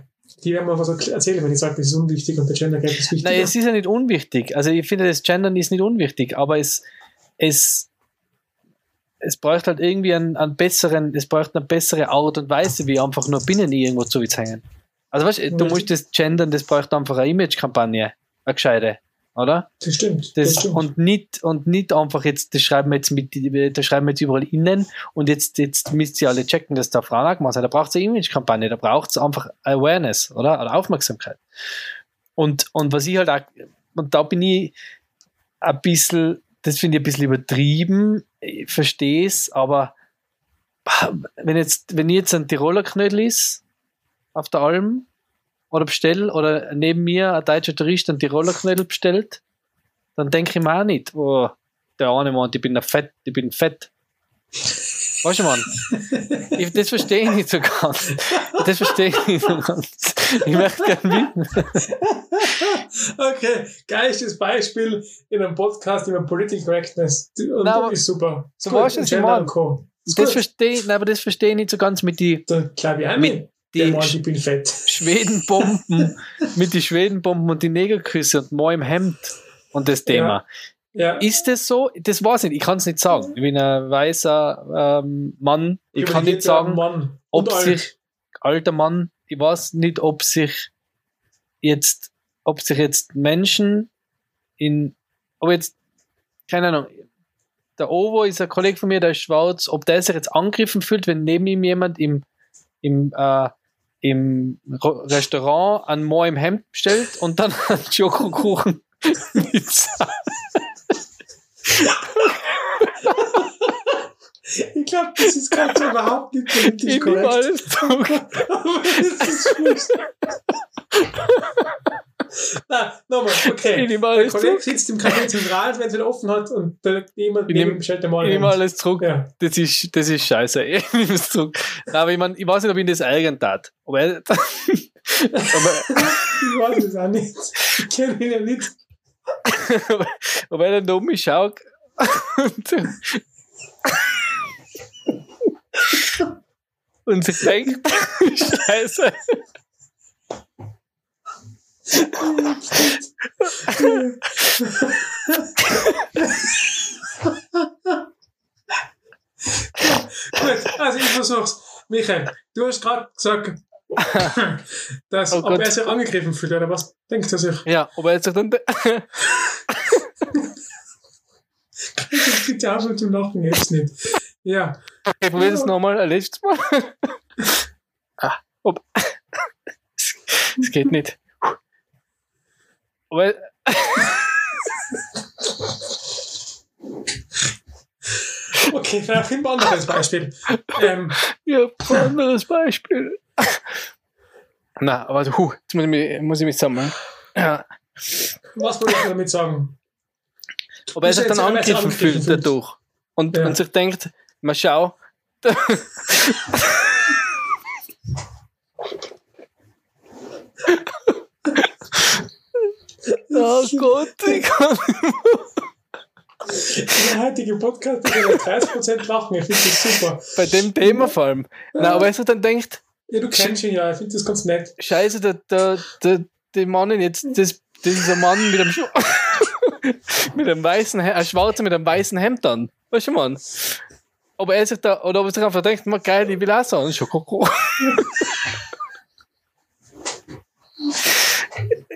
die werden mir was erzählen, wenn ich sage, das ist unwichtig und der Gender Gap ist wichtig. Nein, es ist ja nicht unwichtig. Also ich finde, das Gendern ist nicht unwichtig, aber es, es, es braucht halt irgendwie einen, einen besseren, es braucht eine bessere Art und Weise, wie einfach nur binnen irgendwo zu hängen. Also weißt du, du musst das Gendern, das braucht einfach eine Image-Kampagne, eine gescheite, oder? Das stimmt. Das, Das, stimmt. und nicht und nicht einfach jetzt, das schreiben wir jetzt mit, das schreiben wir jetzt überall innen und jetzt, jetzt müsst ihr alle checken, dass da Frauen gemacht sind. Da braucht es eine Image-Kampagne, da braucht es einfach Awareness, oder? Oder Aufmerksamkeit. Und, und was ich halt auch, und da bin ich ein bisschen, das finde ich ein bisschen übertrieben, ich verstehe es, aber wenn jetzt, wenn ich jetzt ein Tiroler Knödel ist, auf der Alm, oder bestelle, oder neben mir ein deutscher Tourist einen Tiroler Knödel bestellt, dann denke ich mir auch nicht, oh, der eine meint, ich bin fett, ich bin fett. Weißt du, Mann? Ich, das verstehe ich nicht so ganz. Das verstehe ich nicht so ganz. Ich möchte gerne wissen. Okay, geiles Beispiel in einem Podcast über Political Correctness. Und Nein, aber- ist super. Ist Du gut. weißt, was ich meine. und Das verstehe ich, nein, aber das verstehe ich nicht so ganz mit die, glaube ich auch mit die ich fett. Schwedenbomben, mit die Schwedenbomben und die Negerküsse und mal im Hemd und das Thema. Ja. Ist das so? Das weiß ich nicht. Ich kann es nicht sagen. Ich bin ein weißer ähm, Mann. Ich kann nicht sagen, ob alt. sich alter Mann, ich weiß nicht, ob sich jetzt, ob sich jetzt Menschen in, ob jetzt, keine Ahnung, der Ovo ist ein Kollege von mir, der ist schwarz, ob der sich jetzt angegriffen fühlt, wenn neben ihm jemand im, im, äh, im Restaurant ein Mo im Hemd bestellt und dann einen Schokokuchen Sa- Ich glaube, das ist gerade so überhaupt nicht politisch korrekt. alles. Aber das ist. Na, nochmal, okay. Ich nehme Der alles Kollege zurück. sitzt im Café Zentral, wenn es wieder offen hat und da jemand Ich neben nehm- ihm stellt der mal Ich nehme alles zurück. Ja. Das ist, das ist scheiße. Ich nehme es zurück. Nein, aber ich, mein, ich weiß nicht, ob ich das ärgern tat. Aber, aber Ich weiß es auch nicht. Ich kenne ihn ja nicht. ob er dann um mich schaut und, und sich denkt, scheiße. Gut, also ich versuch's. Michael, du hast gerade gesagt, dass Oh ob Gott. er sich angegriffen fühlt, oder was denkt er sich? Ja, ob er sich dann, Bitte auf zum Lachen, jetzt nicht. Ja, ich probiere das nochmal ein letztes Mal. Ah, ob, es geht nicht. Aber, okay, vielleicht ein anderes Beispiel. Ähm, Ja, ein anderes Beispiel. Na, aber huh, jetzt muss ich mich, muss ich mich sammeln. Ja. was wollte ich damit sagen? Ob er sich dann angegriffen fühlt. dadurch. Und, Ja. und sich denkt, mal schau. oh Gott, ich kann Der heutige Podcast über 30% Lachen, ich finde das super. bei dem Thema vor allem. Na, aber er sich dann denkt, Ja, du kennst ihn ja, ich finde das ganz nett. scheiße, der, der, der, der Mann jetzt, das, das ist ein Mann mit einem, Schu mit einem weißen, He- ein Schwarzer mit einem weißen Hemd an. Weißt du, Mann? Ob er sich da, oder ob er sich einfach denkt, geil, ich will auch so einen Schokoko.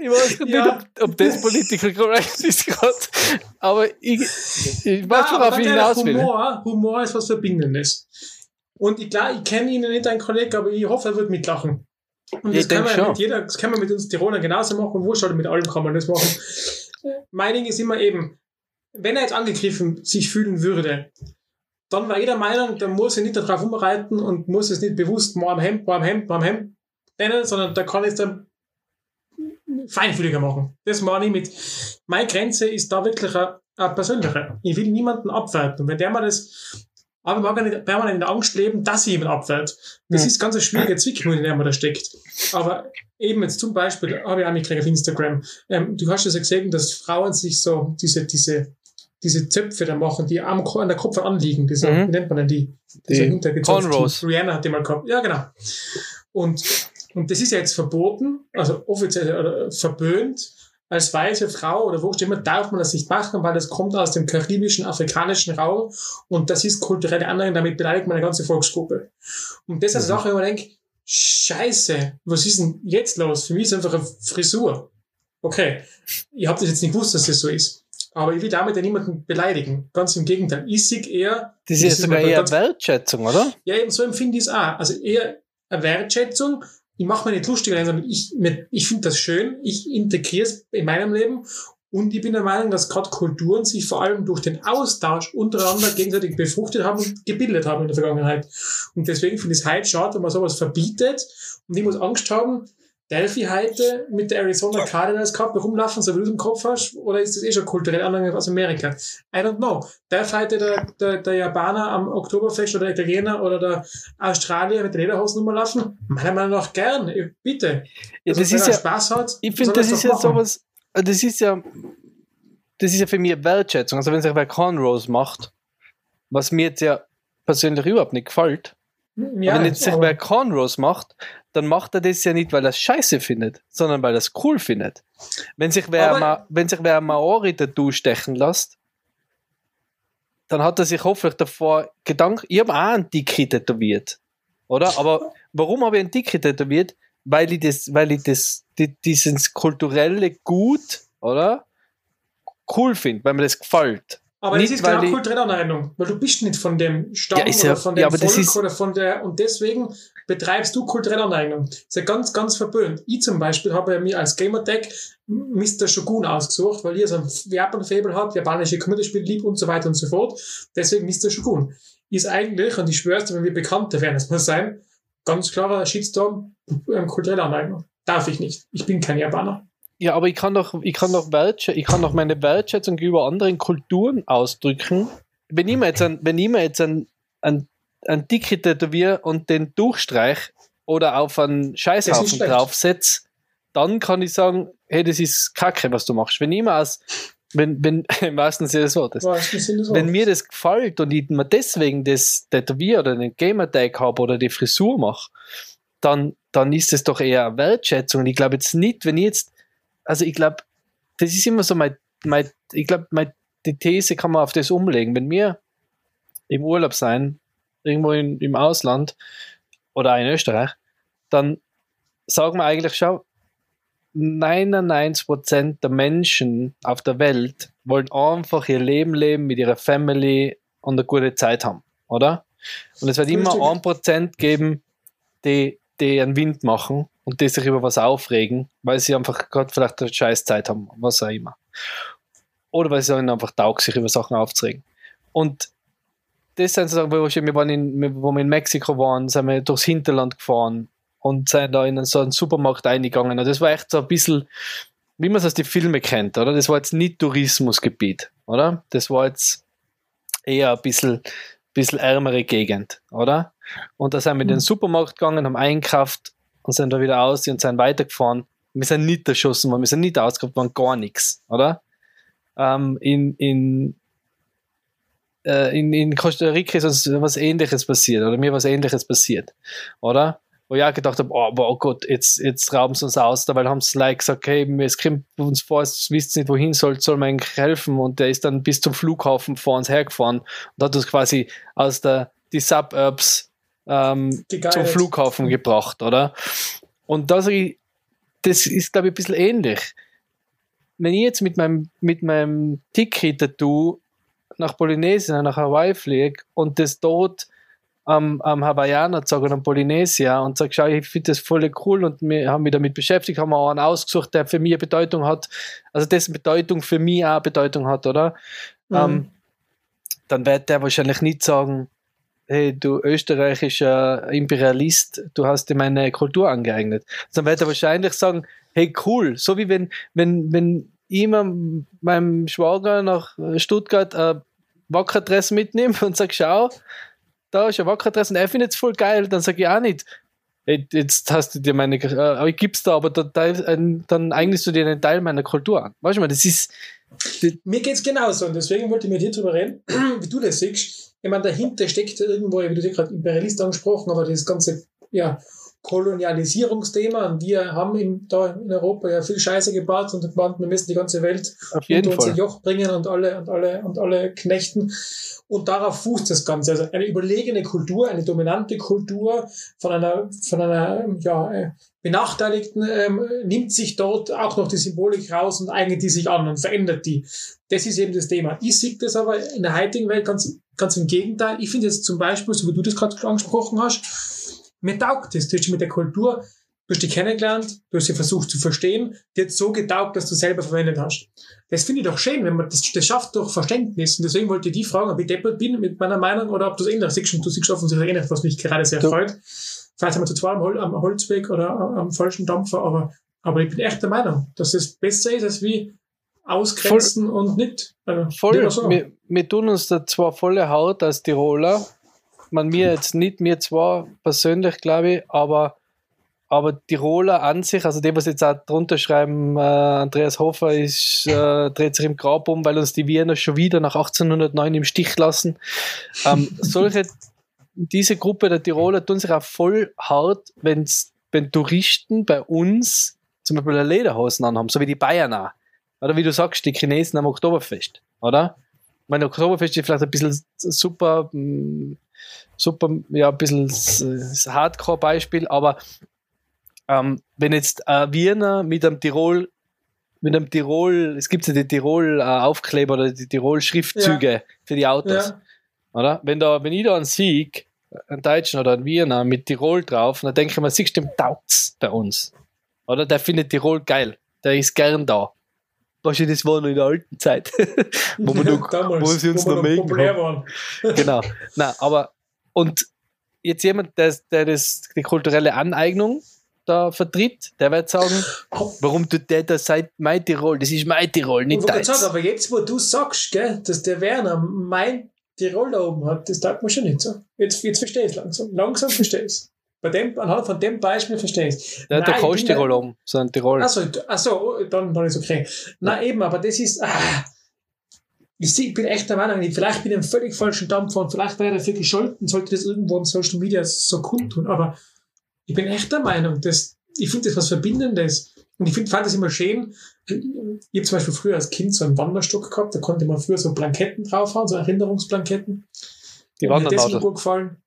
Ich weiß Ja. nicht, ob, ob das political correct ist gerade, aber ich, ich weiß, worauf ich hinaus will. Humor, Humor ist was Verbindendes. Und ich, klar, ich kenne ihn nicht, ein Kollege, aber ich hoffe, er wird mitlachen. Und das kann, man schon. mit jeder, das kann man mit uns Tiroler genauso machen, wurscht, oder mit allem kann man das machen. mein Ding ist immer eben, wenn er jetzt angegriffen sich fühlen würde, dann war jeder Meinung, dann muss er nicht darauf umreiten und muss es nicht bewusst mal am Hemd, mal am Hemd, mal am Hemd nennen, sondern da kann es dann feinfühliger machen. Das meine ich mit, meine Grenze ist da wirklich eine, eine persönliche. Ich will niemanden abwerten. Und wenn der mal das, aber mag ja nicht permanent in der Angst leben, dass ich jemanden abwehrt. Das Hm. ist ganz eine schwierige Zwickmühle, in der man da steckt. Aber eben jetzt zum Beispiel, habe ich auch mitgekriegt auf Instagram, ähm, du hast das ja gesehen, dass Frauen sich so diese, diese, diese Zöpfe da machen, die am, an der Kopf anliegen. Diese, Mhm. Wie nennt man denn die? Diese Die. Cornrows. Rihanna hat die mal gehabt. Ja, genau. Und, und das ist ja jetzt verboten, also offiziell oder verböhnt. Als weiße Frau oder wo immer darf man das nicht machen, weil das kommt aus dem karibischen, afrikanischen Raum und das ist kulturelle Aneignung, damit beleidigt man eine ganze Volksgruppe. Und das ist eine Mhm. Sache, wo man denkt, scheiße, was ist denn jetzt los? Für mich ist es einfach eine Frisur. Okay, ich habe das jetzt nicht gewusst, dass das so ist. Aber ich will damit ja niemanden beleidigen. Ganz im Gegenteil. Ich sehe eher, Das ist ja sogar eher Wertschätzung, oder? ja, eben so empfinde ich es auch. Also eher eine Wertschätzung. Ich mache mir nicht lustig, sondern ich, ich finde das schön. Ich integriere es in meinem Leben. Und ich bin der Meinung, dass gerade Kulturen sich vor allem durch den Austausch untereinander gegenseitig befruchtet haben und gebildet haben in der Vergangenheit. Und deswegen finde ich es heute schade, wenn man sowas verbietet. Und ich muss Angst haben, Delphi heute mit der Arizona Cardinals Cup rumlaufen, so wie du es im Kopf hast? Oder ist das eh schon kulturell anders aus Amerika? I don't know. Darf heute der, der, der Japaner am Oktoberfest oder der Italiener oder der Australier mit der Lederhosen rumlaufen? Meiner Meinung nach gern. Bitte. Ja, Also, das wenn ist er ja, Spaß hat. ich finde, das er ist ja machen. sowas, das ist ja, das ist ja für mich eine Wertschätzung. Also wenn sich wer Cornrows macht, was mir jetzt ja persönlich überhaupt nicht gefällt, Ja, wenn jetzt sich wer Cornrows macht, dann macht er das ja nicht, weil er es scheiße findet, sondern weil er es cool findet. Wenn sich wer, Ma wenn sich wer ein Maori-Tattoo stechen lässt, dann hat er sich hoffentlich davor Gedanken, ich habe auch einen Dickie tätowiert, oder? Aber warum habe ich einen Dickie tätowiert? Weil ich das, weil ich das, die, dieses kulturelle Gut, oder? Cool finde, weil mir das gefällt. Aber Nicht, das ist genau Anerkennung, weil du bist nicht von dem Stamm Ja, ist oder ja- von dem ja, aber das Volk ist- oder von der und deswegen betreibst du kulturelle Anerkennung. Das ist ja ganz, ganz verböhnt. Ich zum Beispiel habe ja mir als Gamertag Mr. Shogun ausgesucht, weil ihr so ein Japan-Fable habt, japanische Computerspiele lieb und so weiter und so fort. Deswegen Mr. Shogun. Ist eigentlich, und ich schwör's dir, wenn wir Bekannter werden, es muss sein, ganz klarer Shitstorm, ähm, kulturelle Anerkennung. Darf ich nicht. Ich bin kein Japaner. Ja, aber ich kann doch, ich kann doch, wertschä ich kann doch meine Wertschätzung gegenüber anderen Kulturen ausdrücken. Wenn ich mir jetzt ein, wenn ich mir jetzt ein, ein, ein Dicke tätowiere und den durchstreich oder auf einen Scheißhaufen draufsetze, dann kann ich sagen, hey, das ist Kacke, was du machst. Wenn ich mir aus, wenn, wenn, im wahrsten Sinne des Wortes, wenn mir das gefällt und ich mir deswegen das tätowiere oder den Gamertag habe oder die Frisur mache, dann, dann ist es doch eher eine Wertschätzung. Und ich glaube jetzt nicht, wenn ich jetzt, also ich glaube, das ist immer so mein, mein ich glaube, die These kann man auf das umlegen. Wenn wir im Urlaub sein, irgendwo in, im Ausland oder in Österreich, dann sagen wir eigentlich, schau, 99% der Menschen auf der Welt wollen einfach ihr Leben leben mit ihrer Family und eine gute Zeit haben, oder? Und es wird immer Richtig. 1% geben, die, die einen Wind machen und die sich über was aufregen, weil sie einfach gerade vielleicht eine scheiß Zeit haben, was auch immer. Oder weil sie ihnen einfach taugt, sich über Sachen aufzuregen. Und das sind so Sachen, wo wir, waren in, wo wir in Mexiko waren, sind wir durchs Hinterland gefahren und sind da in so einen Supermarkt eingegangen. Und das war echt so ein bisschen, wie man es aus den Filmen kennt, oder? Das war jetzt nicht Tourismusgebiet, oder? Das war jetzt eher ein bisschen, bisschen ärmere Gegend, oder? Und da sind wir in den Mhm. Supermarkt gegangen, haben eingekauft und sind da wieder aus und sind weitergefahren. Wir sind nicht erschossen worden, wir sind nicht ausgehabt worden, gar nichts, oder? Ähm, in, in, äh, in, in Costa Rica ist uns was Ähnliches passiert, oder mir was Ähnliches passiert, oder? Wo ich auch gedacht habe, oh, oh Gott, jetzt, jetzt rauben sie uns aus, weil haben sie like gesagt, hey, es kommt uns vor, es wisst nicht, wohin soll, soll man eigentlich helfen und der ist dann bis zum Flughafen vor uns hergefahren und hat uns quasi aus der, die Suburbs ähm, zum Flughafen gebracht, oder? Und da sag ich, das ist, glaube ich, ein bisschen ähnlich. Wenn ich jetzt mit meinem, mit meinem Tiki-Tattoo nach Polynesien, nach Hawaii fliege und das dort am, am Hawaiianer sage oder am Polynesia und sage, schau, ich finde das voll cool und wir haben mich damit beschäftigt, haben wir auch einen ausgesucht, der für mich eine Bedeutung hat, also dessen Bedeutung für mich auch eine Bedeutung hat, oder? Mhm. Ähm, dann wird der wahrscheinlich nicht sagen, hey, du österreichischer Imperialist, du hast dir meine Kultur angeeignet. Dann wird er wahrscheinlich sagen, hey, cool, so wie wenn, wenn, wenn ich me- meinem Schwager nach Stuttgart ein Wackerdress mitnehme und sage, schau, da ist ein Wackerdress und er findet es voll geil, dann sage ich auch nicht, hey, jetzt hast du dir meine, äh, ich gib's da, aber da, dann eignest du dir einen Teil meiner Kultur an. Weißt du mal, das ist, Mir geht's genauso und deswegen wollte ich mit dir drüber reden, wie du das siehst. Ich meine, dahinter steckt irgendwo, wie du dir gerade Imperialist angesprochen, aber das ganze ja, Kolonialisierungsthema wir haben in, da in Europa ja viel Scheiße gebaut und gemeint, wir müssen die ganze Welt auf jeden unter unser. Joch bringen und alle und alle und alle knechten. Und darauf fußt das Ganze. Also eine überlegene Kultur, eine dominante Kultur von einer, von einer ja, äh, Benachteiligten ähm, nimmt sich dort auch noch die Symbolik raus und eignet die sich an und verändert die. Das ist eben das Thema. Ich sehe das aber in der heutigen Welt ganz, ganz im Gegenteil. Ich finde jetzt zum Beispiel, so wie du das gerade angesprochen hast, mir taugt das. Du hast dich mit der Kultur, du hast die kennengelernt, du hast sie versucht zu verstehen, dir hat so getaugt, dass du selber verwendet hast. Das finde ich doch schön, wenn man das, das schafft durch Verständnis. Und deswegen wollte ich die fragen, ob ich deppert bin mit meiner Meinung oder ob du es ändert. Siehst du, du siehst offensichtlich ähnlich, was mich gerade sehr Du- freut. vielleicht haben wir zu zweit am, Hol am Holzweg oder am, am falschen Dampfer, aber, aber ich bin echt der Meinung, dass es besser ist, als wie ausgrenzen Voll. und nicht. Also, Voll. lieber so. Wir, wir tun uns da zwar volle Haut als Tiroler, man mir jetzt nicht, mir zwar persönlich, glaube ich, aber, aber Tiroler an sich, also die, was jetzt auch drunter schreiben, äh, Andreas Hofer ist, äh, dreht sich im Grab um, weil uns die Wiener schon wieder nach 1809 im Stich lassen. Ähm, solche, diese Gruppe der Tiroler tun sich auch voll hart, wenn's, wenn Touristen bei uns zum Beispiel eine Lederhosen anhaben, so wie die Bayern auch. Oder wie du sagst, die Chinesen am Oktoberfest, oder? Mein Oktoberfest ist vielleicht ein bisschen super, mm, super, ja, ein bisschen s- s- Hardcore-Beispiel, aber ähm, wenn jetzt ein Wiener mit einem Tirol, mit einem Tirol, es gibt ja die Tirol-Aufkleber oder die Tirol-Schriftzüge für die Autos, ja. oder? Wenn, da, wenn ich da einen Sieg, einen Deutschen oder einen Wiener mit Tirol drauf, dann denke ich mir, siehst du, dem taugt's bei uns. Oder? Der findet Tirol geil. Der ist gern da. Wahrscheinlich, das war noch in der alten Zeit. wo, wir noch, Damals, wo sie uns wir noch mögen populär waren. Genau. Na, aber, und jetzt jemand, der, der das, die kulturelle Aneignung da vertritt, der wird sagen, warum tut der das seit mein Tirol? Das ist mein Tirol, Ich nicht deins. gerade sagen, aber jetzt, wo du sagst, gell, dass der Werner mein Tirol da oben hat, das taugt mir schon nicht so. Jetzt, jetzt verstehe ich es langsam. Langsam verstehe ich es. Bei dem, anhand von dem Beispiel verstehe ich es. Hat der Nein, ich bin Coach-Tirol ja- oben, so ein Tirol. Achso, achso, dann, dann ist okay. Na eben, aber das ist. Ah, ich, ich bin echt der Meinung, ich- vielleicht bin ich im völlig falschen Dampfer und vielleicht wäre dafür gescholten, sollte das irgendwo in Social Media so kundtun. Aber ich bin echt der Meinung, dass ich finde das was Verbindendes. Und ich find, fand das immer schön. Ich habe zum Beispiel früher als Kind so einen Wanderstock gehabt, da konnte man früher so Blanketten draufhauen, so Erinnerungsblanketten. Die Und mir das immer gefallen.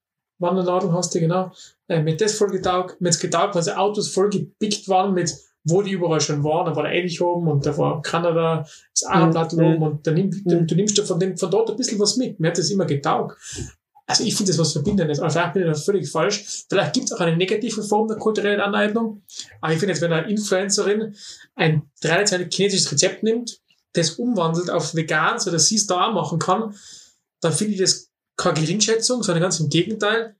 Wandernadeln hast du, genau. Äh, mir hat das voll getaugt. Mir hat getaugt, weil die Autos voll gepickt waren mit, wo die überall schon waren. Da war der Elch oben und da war Kanada, das Ahrenblatt Mhm. oben und da nimm, du, du nimmst ja von, dem, von dort ein bisschen was mit. Mir hat das immer getaugt. Also ich finde das was Verbindendes. Aber vielleicht bin ich da völlig falsch. Vielleicht gibt es auch eine negative Form der kulturellen Aneignung. Aber ich finde jetzt, wenn eine Influencerin ein traditionelles chinesisches Rezept nimmt, das umwandelt auf vegan, so dass sie es da auch machen kann, dann finde ich das keine Geringschätzung, sondern ganz im Gegenteil.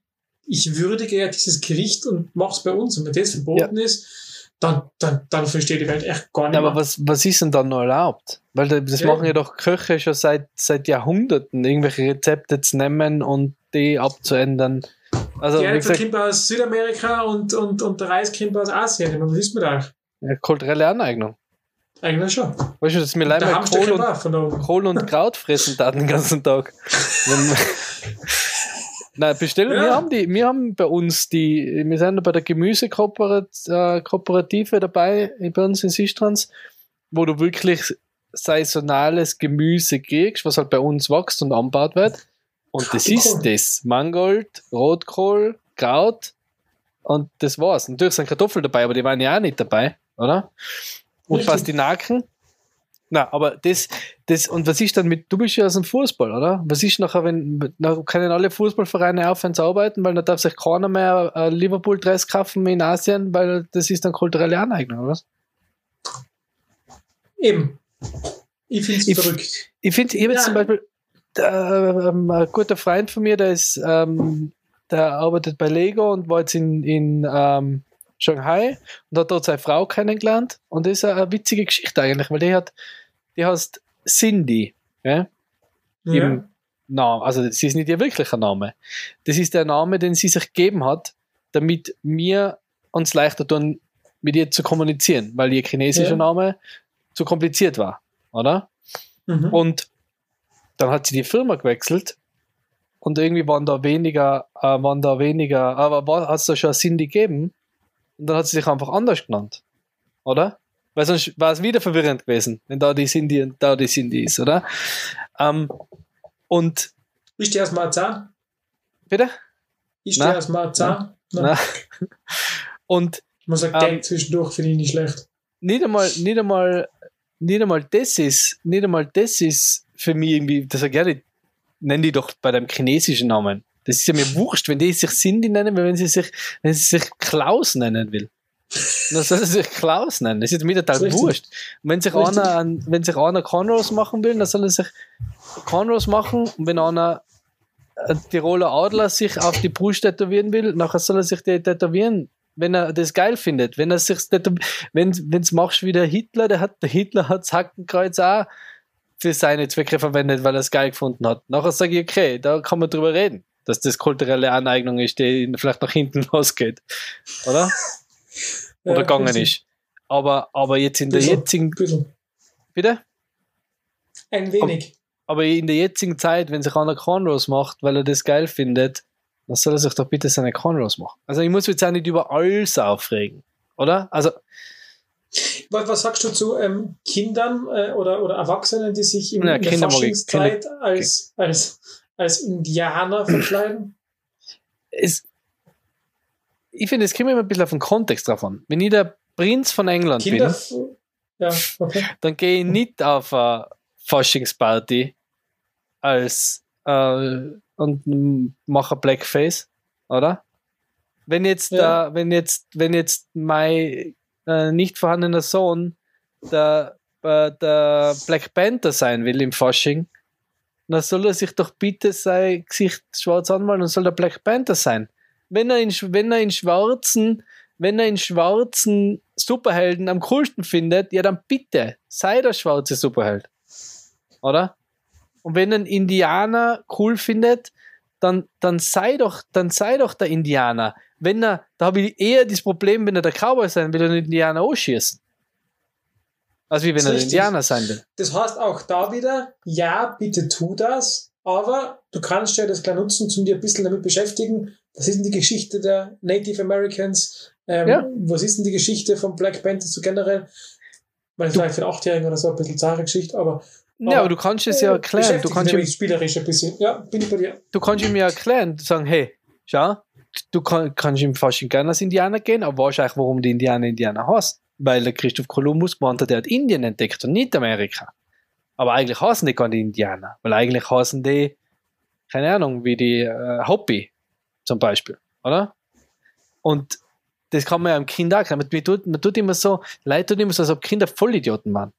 Ich würdige ja dieses Gericht und mache es bei uns. Und wenn das verboten ist, dann, dann, dann versteht die Welt echt gar nicht Ja, aber was, was ist denn dann noch erlaubt? Weil da- das Ja. machen ja doch Köche schon seit, seit Jahrhunderten, irgendwelche Rezepte zu nehmen und die abzuändern. Also, die Äpfel kommt aus Südamerika und, und, und der Reis kommt aus Asien. Was ist mit euch? ja, kulturelle Aneignung. Eigentlich schon. Weißt du, dass wir Der leider Kohl und. Kohl und Kraut fressen da den ganzen Tag. Nein, bestellen, Ja. wir haben die, wir haben bei uns die, wir sind bei der Gemüsekooperative dabei, bei uns in Sistrans, wo du wirklich saisonales Gemüse kriegst, was halt bei uns wächst und anbaut wird. Und das ist das. Mangold, Rotkohl, Kraut und das war's. Natürlich sind Kartoffeln dabei, aber die waren ja auch nicht dabei, oder? Und Richtig. Pastinaken. Na, aber das, das, und was ist dann mit, du bist ja aus dem Fußball, oder? Was ist nachher, wenn, na, können alle Fußballvereine aufhören zu arbeiten, weil da darf sich keiner mehr äh, Liverpool-Dress kaufen in Asien, weil das ist dann kulturelle Aneignung, oder was? Eben. Ich finde es verrückt. Ich finde, ich habe jetzt Ja. zum Beispiel äh, ein guter Freund von mir, der ist, ähm, der arbeitet bei Lego und war jetzt in, in ähm, Shanghai und hat dort seine Frau kennengelernt. Und das ist eine, witzige Geschichte eigentlich, weil die hat, die heißt Cindy. Ja? Ja. Im Namen. Also, das ist nicht ihr wirklicher Name. Das ist der Name, den sie sich gegeben hat, damit wir uns leichter tun, mit ihr zu kommunizieren, weil ihr chinesischer Ja. Name zu kompliziert war, oder? Mhm. Und dann hat sie die Firma gewechselt und irgendwie waren da weniger, äh, waren da weniger, aber war, hat es da schon Cindy gegeben und dann hat sie sich einfach anders genannt, oder? Weil sonst war es wieder verwirrend gewesen, wenn da die Cindy und da die Cindy ist, oder? Ähm, und Ist der aus Marzahn? bitte? Ist Na? der aus Marzahn? Na. Und Ich muss sagen, Ähm, Gag zwischendurch finde ich nicht schlecht. nicht einmal, nicht einmal, nicht einmal das ist, nicht einmal das ist für mich irgendwie, das sag ich nenn die doch bei deinem chinesischen Namen. Das ist ja mir wurscht, wenn die sich Cindy nennen, wenn sie sich, wenn sie sich Klaus nennen will. Dann soll sie sich Klaus nennen. Das ist mir total wurscht. Und wenn sich Richtig. einer, wenn sich einer Conros machen will, dann soll er sich Conros machen. Und wenn einer ein Tiroler Adler sich auf die Brust tätowieren will, nachher soll er sich die tätowieren, wenn er das geil findet. Wenn er sich wenn es machst wie der Hitler, der hat der Hitler hat das Hackenkreuz auch für seine Zwecke verwendet, weil er es geil gefunden hat. Nachher sage ich, okay, da kann man drüber reden, dass das kulturelle Aneignung ist, die vielleicht nach hinten losgeht. Oder? Oder ja, gegangen ist. Aber, aber jetzt in der bisschen, jetzigen. Bisschen. Bitte? Ein wenig. Aber in der jetzigen Zeit, wenn sich einer Cornrows macht, weil er das geil findet, dann soll er sich doch bitte seine Cornrows machen. Also ich muss jetzt auch nicht über alles aufregen, oder? Also was, was sagst du zu ähm, Kindern äh, oder, oder Erwachsenen, die sich in, ja, der Faschingszeit als, als, als Indianer verkleiden? Es, ich finde, es kommt immer ein bisschen auf den Kontext drauf an. Wenn ich der Prinz von England Kinder, bin, ja, okay. dann gehe ich nicht auf eine Faschingsparty als äh, und mache Blackface, oder? Wenn jetzt ja. da, wenn jetzt, wenn jetzt mein äh, nicht vorhandener Sohn der, äh, der Black Panther sein will im Fasching, dann soll er sich doch bitte sein Gesicht schwarz anmalen und soll der Black Panther sein. Wenn er in, wenn er in schwarzen, wenn er in schwarzen Superhelden am coolsten findet, ja dann bitte, sei der schwarze Superheld. Oder? Und wenn ein Indianer cool findet, dann, dann sei doch, dann sei doch der Indianer. Wenn er, da habe ich eher das Problem, wenn er der Cowboy sein will, den Indianer ausschießen. Als wie wenn er der Indianer sein will. Das heißt auch da wieder, ja, bitte tu das, aber du kannst ja das klar nutzen, um dir ein bisschen damit beschäftigen. Was ist denn die Geschichte der Native Americans? Ähm, ja. Was ist denn die Geschichte von Black Panther so generell? Weil vielleicht für einen Achtjährigen oder so ein bisschen zahre Geschichte, aber ja, aber du kannst es ja erklären. Du kannst ihm, spielerisch ein bisschen. Ja, bin ich bei dir. Du kannst ihm ja erklären, sagen, hey, schau, du kann, kannst ihm fast gerne als Indianer gehen, aber weißt eigentlich, warum die Indianer Indianer hast? Weil der Christoph Kolumbus gemeint hat, der hat Indien entdeckt und nicht Amerika. Aber eigentlich heißen die gar nicht Indianer, weil eigentlich heißen die, keine Ahnung, wie die äh, Hopi zum Beispiel, oder? Und das kann man ja im Kind auch erklären. Man tut, man tut immer so, Leute tun immer so, als ob Kinder Vollidioten waren.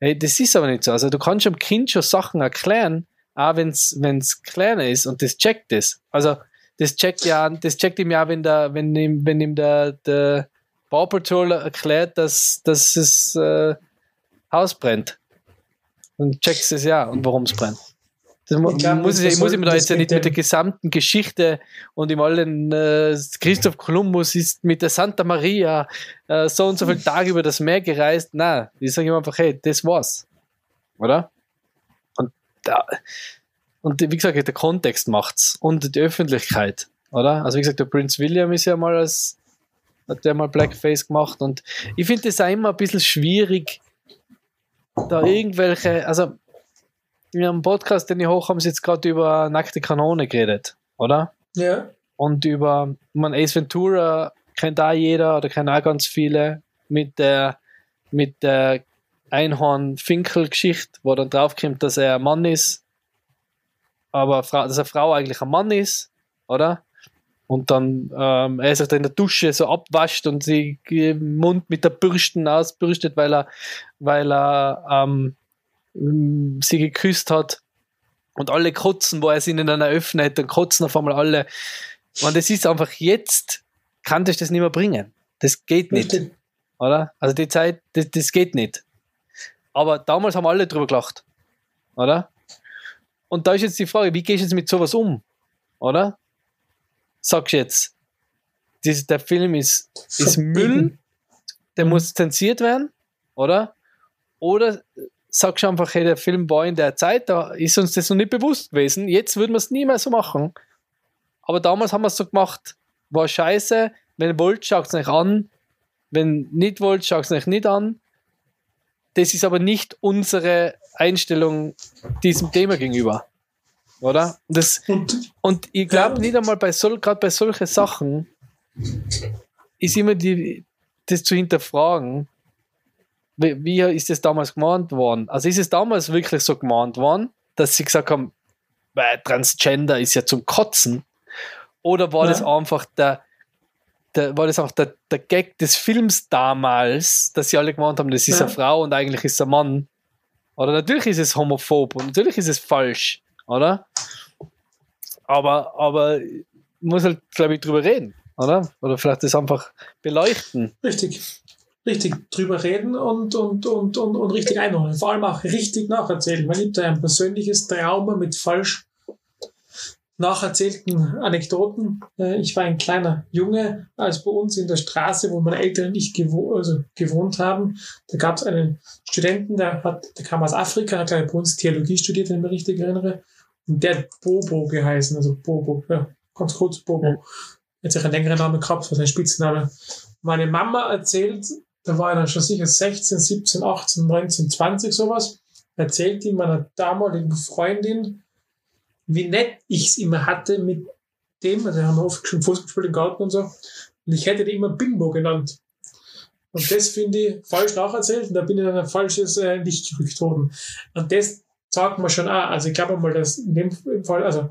Hey, das ist aber nicht so. Also du kannst dem Kind schon Sachen erklären, auch wenn es kleiner ist und das checkt es. Also das checkt ja, das checkt ihm ja, wenn der, wenn ihm, wenn ihm der, der Paw Patrol erklärt, dass, dass das äh, Haus brennt. Dann checkt es ja und warum es brennt. Das ich glaub, muss, ich, muss ich mir da jetzt ja nicht mit der gesamten Geschichte und im allen äh, Christoph Kolumbus ist mit der Santa Maria äh, so und so viele Tage über das Meer gereist. Nein, ich sage immer einfach, hey, das war's. Oder? Und da, und wie gesagt, der Kontext macht's und die Öffentlichkeit, oder? Also wie gesagt, der Prince William ist ja mal als hat der mal Blackface gemacht und ich finde das auch immer ein bisschen schwierig, da irgendwelche, also in einem Podcast, den ich hoch haben sie jetzt gerade über nackte Kanone geredet, oder? Ja. Und über, man, Ace Ventura kennt da jeder oder kennt auch ganz viele mit der, mit der Einhorn-Finkel-Geschichte, wo dann draufkommt, dass er ein Mann ist, aber dass eine Frau eigentlich ein Mann ist, oder? Und dann ähm, er sich dann in der Dusche so abwascht und sie den Mund mit der Bürsten ausbürstet, weil er, weil er ähm, sie geküsst hat und alle kotzen, wo er sie ihnen dann eröffnet, dann kotzen auf einmal alle. Und das ist einfach jetzt, kann ich das nicht mehr bringen. Das geht nicht. Oder? Also die Zeit, das, das geht nicht. Aber damals haben alle drüber gelacht. Oder? Und da ist jetzt die Frage, wie gehst du jetzt mit sowas um? Oder? Sagst jetzt, das, der Film ist, ist Müll, der mhm. muss zensiert werden, oder? Oder sagst du einfach, hey, der Film war in der Zeit, da ist uns das noch nicht bewusst gewesen. Jetzt würden wir es nie mehr so machen. Aber damals haben wir es so gemacht, war scheiße. Wenn ihr wollt, schaut es euch an. Wenn nicht wollt, schaut es euch nicht an. Das ist aber nicht unsere Einstellung diesem Thema gegenüber. Oder? Das, und ich glaube nicht einmal bei sol, gerade bei solchen Sachen ist immer die, das zu hinterfragen, wie, wie ist das damals gemahnt worden? Also ist es damals wirklich so gemahnt worden, dass sie gesagt haben, weil Transgender ist ja zum Kotzen? Oder war ja. das einfach der, der, war das auch der, der Gag des Films damals, dass sie alle gemeint haben, das ist ja. eine Frau und eigentlich ist ein Mann? Oder natürlich ist es homophob und natürlich ist es falsch, oder? Aber, aber muss halt, glaube ich, drüber reden, oder? Oder vielleicht das einfach beleuchten. Richtig. Richtig drüber reden und, und, und, und, und richtig einholen. Vor allem auch richtig nacherzählen. Man gibt da ein persönliches Trauma mit falsch nacherzählten Anekdoten. Äh, Ich war ein kleiner Junge, als bei uns in der Straße, wo meine Eltern und ich gewo also gewohnt haben, da gab es einen Studenten, der, hat, der kam aus Afrika, hat bei uns Theologie studiert, wenn ich mich richtig erinnere. Der hat Bobo geheißen, also Bobo, ja, ganz kurz Bobo. Jetzt auch einen längeren Namen gehabt, was ein Spitzname. Meine Mama erzählt, da war er dann schon sicher 16, 17, 18, 19, 20 sowas, erzählt ihm meiner damaligen Freundin, wie nett ich es immer hatte mit dem, also haben wir oft schon Fußball gespielt im Garten und so, und ich hätte den immer Bimbo genannt. Und das finde ich falsch nacherzählt und da bin ich in ein falsches äh, Licht gerückt worden. Und das sagt man schon auch, also ich glaube mal, dass in dem Fall, also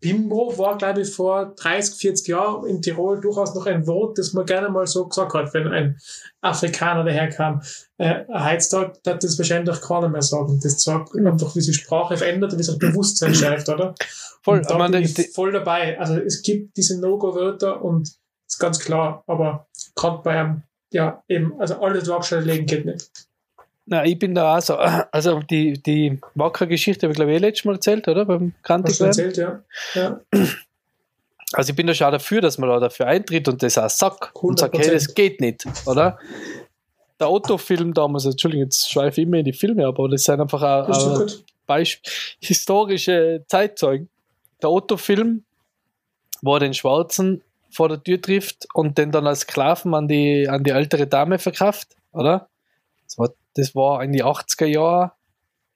Bimbo war, glaube ich, vor 30, 40 Jahren in Tirol durchaus noch ein Wort, das man gerne mal so gesagt hat, wenn ein Afrikaner daherkam. Äh, heutzutage hat das wahrscheinlich keiner mehr sagen. Das zeigt einfach, wie sich Sprache verändert und wie sich Bewusstsein schärft, oder? Voll, Und da bin ich voll dabei. Also es gibt diese No-Go-Wörter und ist ganz klar, aber gerade bei einem, ja, eben, also alles Waagschale legen geht nicht. Na, ich bin da auch so. Also die, die wackere Geschichte habe ich glaube ich eh letztes Mal erzählt, oder? Beim Krantig erzählt, ja. ja. Also ich bin da schon dafür, dass man da dafür eintritt und das auch sagt und sagt, hey, 100%. das geht nicht, oder? Der Otto-Film damals, Entschuldigung, jetzt schweife ich immer in die Filme ab, aber das sind einfach auch, auch gut. Beisp historische Zeitzeugen. Der Otto-Film, wo er den Schwarzen vor der Tür trifft und den dann als Sklaven an die, an die ältere Dame verkauft, oder? Das war, das war in die 80er Jahre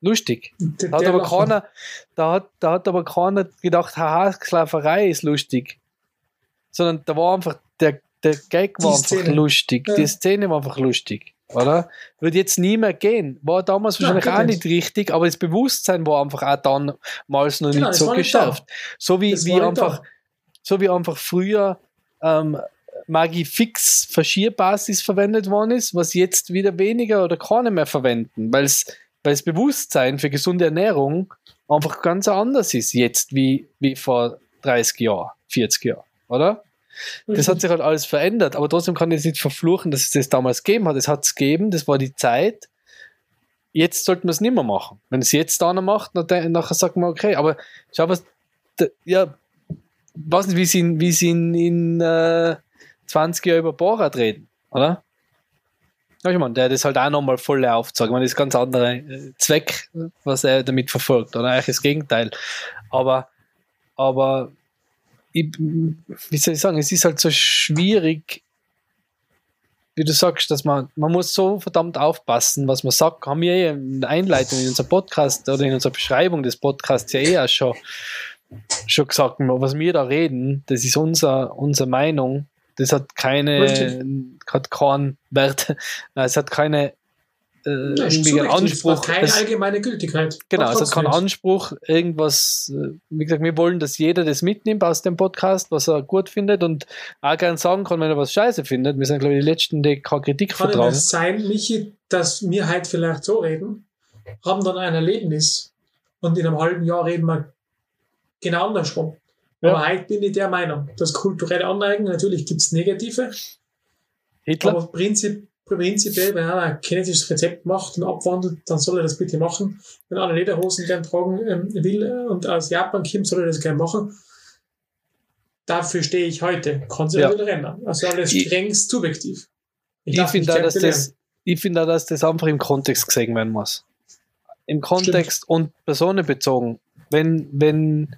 lustig. Der, Da hat, aber keiner, da, hat, da hat aber keiner gedacht, haha, Sklaverei ist lustig. Sondern da war einfach, der, der Gag war Die einfach Szene. lustig. Ja. Die Szene war einfach lustig. Oder? Wird jetzt nie mehr gehen. War damals Ja, wahrscheinlich geht auch nicht. richtig, aber das Bewusstsein war einfach auch damals noch Genau, nicht so geschärft. So wie, wie einfach, da. so wie einfach früher ähm, Magie Fix Verschierbasis verwendet worden ist, was jetzt wieder weniger oder keine mehr verwenden, weil es weil das Bewusstsein für gesunde Ernährung einfach ganz anders ist jetzt wie, wie vor 30 Jahren, 40 Jahren, oder? Das hat sich halt alles verändert, aber trotzdem kann ich jetzt nicht verfluchen, dass es das damals gegeben hat. Es hat es gegeben, das war die Zeit. Jetzt sollten wir es nicht mehr machen. Wenn es jetzt einer macht, dann, nachher sagt man, okay, aber schau was, ja, weiß nicht, wie sie in, wie sie in, in äh, 20 Jahren über Borat reden, oder? Ja, ich meine, der das halt auch nochmal voll aufgezeigt. Ich das ist ganz anderer äh, Zweck, was er damit verfolgt, oder eigentlich das Gegenteil. Aber, aber ich, wie soll ich sagen, es ist halt so schwierig, wie du sagst, dass man, man muss so verdammt aufpassen, was man sagt. Haben wir eh in der Einleitung in unserem Podcast oder in unserer Beschreibung des Podcasts ja eh auch schon, schon gesagt, was wir da reden, das ist unser, unsere Meinung. Das hat keine, Richtig. hat keinen Wert, Nein, es hat keine äh, Ja, irgendwie einen Anspruch. hat keine es- allgemeine Gültigkeit. Genau, es hat keinen Anspruch, irgendwas, äh, wie gesagt, wir wollen, dass jeder das mitnimmt aus dem Podcast, was er gut findet und auch gern sagen kann, wenn er was scheiße findet. Wir sind, glaube ich, die Letzten, die keine Kritik Kann vertragen. es sein, Michi, dass wir halt vielleicht so reden, haben dann ein Erlebnis und in einem halben Jahr reden wir genau andersrum. Ja. Aber heute bin ich der Meinung, dass kulturelle Aneignung, natürlich gibt es negative, Hitler? aber prinzip, prinzipiell, wenn einer ein chinesisches Rezept macht und abwandelt, dann soll er das bitte machen. Wenn einer Lederhosen gern tragen ähm, will und aus Japan kommt, soll er das gern machen. Dafür stehe ich heute. Kann sich Ja. ändern. Also alles Ich- strengst subjektiv. Ich darf finde auch, dass das, ich finde dass das einfach im Kontext gesehen werden muss. Im Kontext und personenbezogen. Wenn, wenn,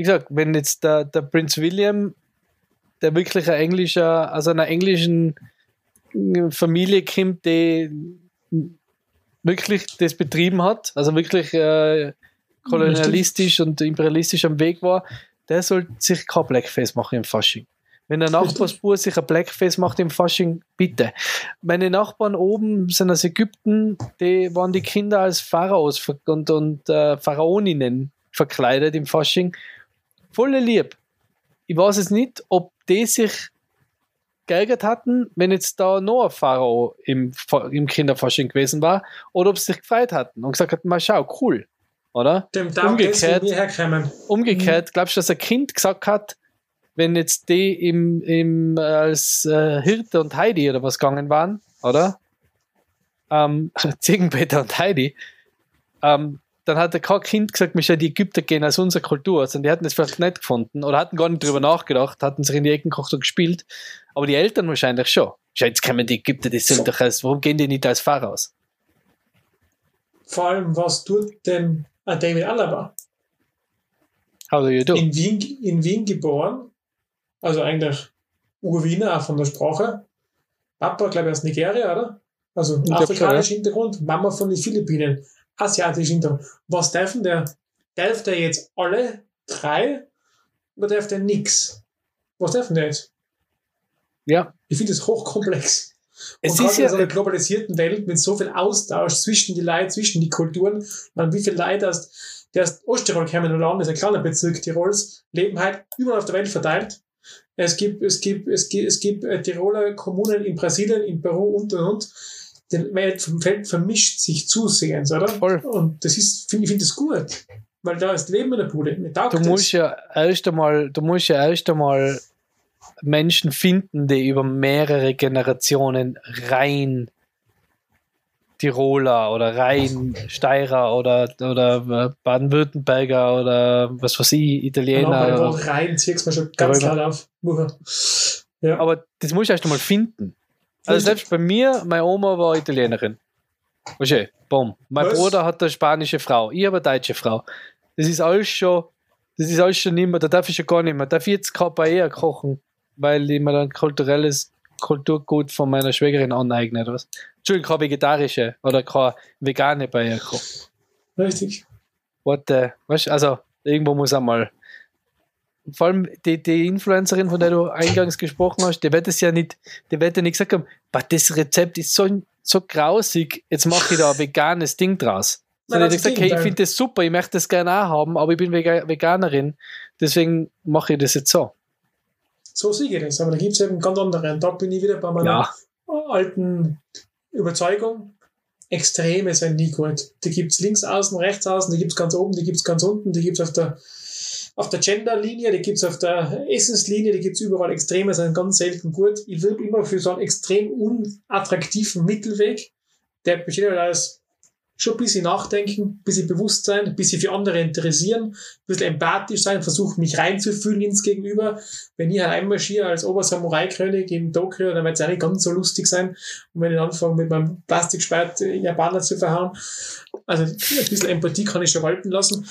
wie gesagt, wenn jetzt der, der Prinz William, der wirklich ein englischer, also einer englischen äh, Familie kommt, die wirklich das betrieben hat, also wirklich äh, kolonialistisch und imperialistisch am Weg war, der sollte sich kein Blackface machen im Fasching. Wenn der Nachbarsbur sich ein Blackface macht im Fasching, bitte. Meine Nachbarn oben sind aus Ägypten, die waren die Kinder als Pharaos und, und äh, Pharaoninnen verkleidet im Fasching. Volle lieb. Ich weiß es nicht, ob die sich geärgert hatten, wenn jetzt da noch ein Pharao im, im Kinderfasching gewesen war, oder ob sie sich gefreut hatten und gesagt hatten, mal schau, cool. oder? Dem Umgekehrt. Umgekehrt, glaubst du, dass ein Kind gesagt hat, wenn jetzt die im, im, als äh, Hirte und Heidi oder was gegangen waren, oder? Ähm, Ziegenpeter und Heidi, ähm, dann hat ja kein Kind gesagt, wir sollen die Ägypter gehen als unsere Kultur. Also die hatten das vielleicht nicht gefunden oder hatten gar nicht drüber nachgedacht, hatten sich in die Ecken gekocht und gespielt. Aber die Eltern wahrscheinlich schon. Jetzt kommen die Ägypter, die sind doch als, warum gehen die nicht als Pharaos? Vor allem, was tut denn ein David Alaba? How do you do? In Wien, in Wien geboren, also eigentlich Urwiener, auch von der Sprache. Papa, glaube ich, aus Nigeria, oder? Also afrikanischer Hintergrund, Mama von den Philippinen, asiatischen Hintergrund. Was darf denn der? Darf der jetzt alle drei oder darf der nix? Was darf denn der jetzt? Ja, Ich finde es hochkomplex. es und ist gerade in so ja, einer globalisierten Welt mit so viel Austausch zwischen die Leute, zwischen die Kulturen, man, wie viele Leute aus, aus Osttirol kommen oder das ist ein kleiner Bezirk Tirols, leben halt überall auf der Welt verteilt. Es gibt, es gibt, es gibt, es gibt äh, Tiroler Kommunen in Brasilien, in Peru und und und. Die Welt vom Feld vermischt sich zusehends, oder? Voll. Und das ist, finde ich, finde das gut. Weil da ist Leben in der Bude. Du musst ja erst einmal, du musst ja erst einmal Menschen finden, die über mehrere Generationen rein Tiroler oder rein Steirer oder, oder äh, Baden-Württemberger oder was weiß ich, Genau, Italiener. Wort rein ziehst du mir schon ganz klar auf. Ja. Aber das musst du erst einmal finden. Also selbst bei mir, meine Oma war Italienerin. Versteh? Bumm. Mein Was? Bruder hat eine spanische Frau, ich habe eine deutsche Frau. Das ist alles schon, das ist alles schon nicht mehr, da darf ich schon gar nicht mehr. Darf ich jetzt Paella kochen, weil ich mir dann kulturelles Kulturgut von meiner Schwägerin aneigne oder was? Entschuldigung, keine vegetarische oder keine vegane Paella kochen. Richtig. What the, weißt, du, also irgendwo muss einmal. Vor allem die, die Influencerin, von der du eingangs gesprochen hast, die wird es ja nicht, die wird ja nicht gesagt haben, "Boah, das Rezept ist so, so grausig, jetzt mache ich da ein veganes Ding draus. Nein, Sondern die hat gesagt, hey, ich finde das super, ich möchte das gerne auch haben, aber ich bin Vega Veganerin, deswegen mache ich das jetzt so. So sehe ich das. Aber da gibt es eben ganz andere. Und da bin ich wieder bei meiner Ja, alten Überzeugung. Extreme sind nie gut. Die gibt es links außen, rechts außen, die gibt es ganz oben, die gibt es ganz unten, die gibt es auf der, auf der Gender-Linie, die gibt es auf der Essenslinie, die gibt es überall. Extreme sind ganz selten gut. Ich wirb immer für so einen extrem unattraktiven Mittelweg, der besteht halt aus schon ein bisschen nachdenken, ein bisschen Bewusstsein, ein bisschen für andere interessieren, ein bisschen empathisch sein, versuchen mich reinzufühlen ins Gegenüber. Wenn ich halt einmarschiere als Obersamurai-König in Tokio, dann wird es auch nicht ganz so lustig sein. Und wenn ich anfange mit meinem Plastikspeit Japaner zu verhauen, also ein bisschen Empathie kann ich schon walten lassen,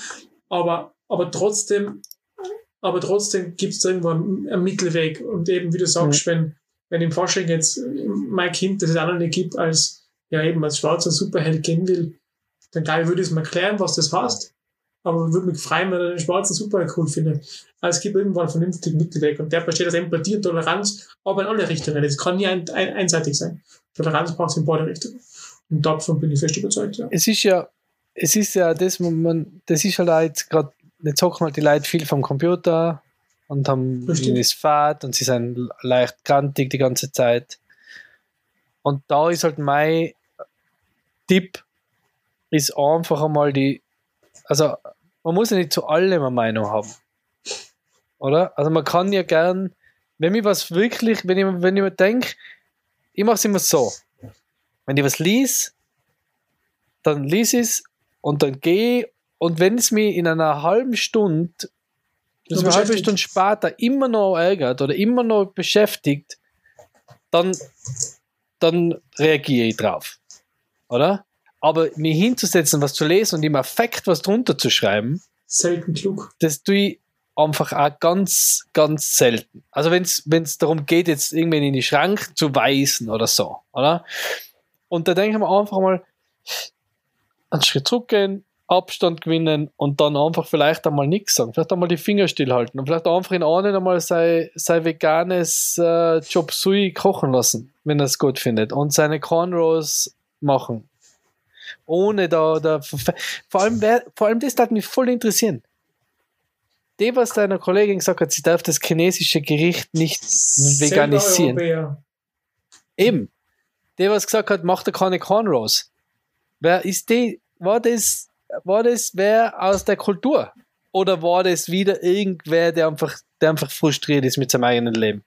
aber, aber trotzdem, aber trotzdem gibt es irgendwo einen, Mittelweg. Und eben, wie du sagst, wenn, wenn im Fasching jetzt äh, mein Kind, das auch noch nicht gibt, als, ja eben als schwarzer Superheld gehen will, dann glaube ich, würde ich es mir erklären, was das heißt. Aber würde mich freuen, wenn er den schwarzen Superheld cool findet. Also es gibt irgendwann einen vernünftigen Mittelweg und der besteht aus Empathie und Toleranz, aber in alle Richtungen. Das kann nie ein, ein, einseitig sein. Toleranz braucht es in beide Richtungen. Und davon bin ich fest überzeugt, ja. es ist ja, es ist ja das, man, das ist halt auch jetzt gerade, jetzt hocken halt die Leute viel vom Computer und haben Das Fahrt und sie sind leicht grantig die ganze Zeit. Und da ist halt mein Tipp, ist einfach einmal die, also man muss ja nicht zu allem eine Meinung haben. Oder? Also man kann ja gern, wenn mir was wirklich, wenn ich, wenn ich mir denke, ich mache es immer so. Wenn ich was lies, dann lies es und dann gehe und wenn es mich in einer halben Stunde, also eine halbe. Stunde später immer noch ärgert oder immer noch beschäftigt, dann, dann reagiere ich drauf. Oder? Aber mir hinzusetzen, was zu lesen und im Affekt was drunter zu schreiben, Selten klug. das tue ich einfach auch ganz, ganz selten. Also wenn es darum geht, jetzt irgendwen in die Schrank zu weisen oder so, oder? Und da denke ich mir einfach mal, einen Schritt zurückgehen, Abstand gewinnen und dann einfach vielleicht einmal nichts sagen, vielleicht einmal die Finger stillhalten und vielleicht einfach in einen einmal sein, sein veganes äh, Chop Sui kochen lassen, wenn er es gut findet und seine Cornrows machen. Ohne da, da vor allem, wer, vor allem das hat mich voll interessieren. Die, was deiner Kollegin gesagt hat, sie darf das chinesische Gericht nicht veganisieren. Europäer. Eben. Der, was gesagt hat, macht er keine Cornrows. Wer ist die, war das war das wer aus der Kultur? Oder war das wieder irgendwer, der einfach, der einfach frustriert ist mit seinem eigenen Leben?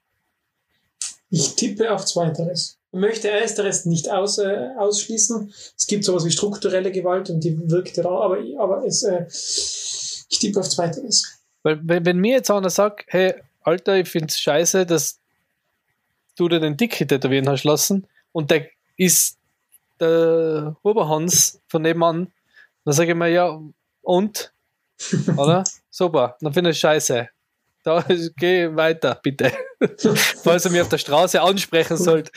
Ich tippe auf Zweiteres. Ich möchte Ersteres nicht aus, äh, ausschließen. Es gibt sowas wie strukturelle Gewalt und die wirkt da, aber, aber es, äh, ich tippe auf Zweiteres. Weil, wenn, wenn mir jetzt einer sagt, hey, Alter, ich find's scheiße, dass du dir den Dicke tätowieren hast lassen und der ist der Oberhans von nebenan, dann sage ich mir, ja, und? Oder? Super, dann finde ich scheiße. Da geh weiter, bitte. Falls er mich auf der Straße ansprechen sollte.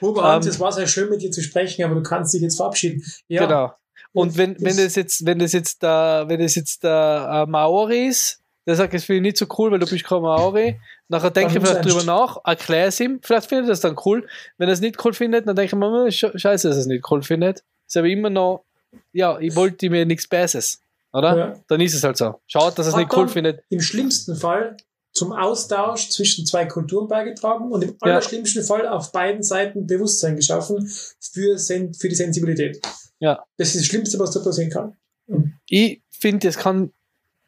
Oberhans, ähm, es war sehr schön mit dir zu sprechen, aber du kannst dich jetzt verabschieden. Ja. Genau. Und wenn, wenn das jetzt, wenn das jetzt der, wenn das jetzt der äh, Maori ist, der sagt, das finde ich nicht so cool, weil du bist kein Maori. Nachher denke ich vielleicht drüber nach, erkläre es ihm, vielleicht findet er das dann cool. Wenn er es nicht cool findet, dann denke ich mir, hm, scheiße, dass er es nicht cool findet. Ist aber immer noch, ja, ich wollte mir nichts Besseres, oder? Ja. Dann ist es halt so. Schaut, dass es nicht cool findet. Im schlimmsten Fall zum Austausch zwischen zwei Kulturen beigetragen und im ja. allerschlimmsten Fall auf beiden Seiten Bewusstsein geschaffen für, für die Sensibilität. Ja. Das ist das Schlimmste, was da passieren kann. Ich finde, es kann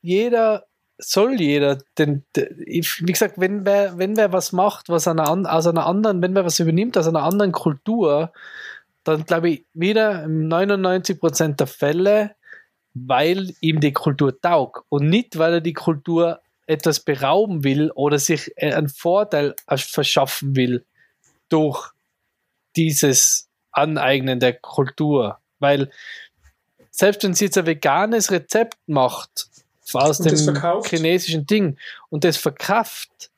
jeder soll jeder, denn wie gesagt, wenn wer, wenn wer was macht, was einer, aus einer anderen, wenn wer was übernimmt aus einer anderen Kultur, dann glaube ich wieder im 99% der Fälle, weil ihm die Kultur taugt und nicht, weil er die Kultur etwas berauben will oder sich einen Vorteil verschaffen will durch dieses Aneignen der Kultur. Weil selbst wenn sie jetzt ein veganes Rezept macht, aus dem chinesischen Ding und das verkauft,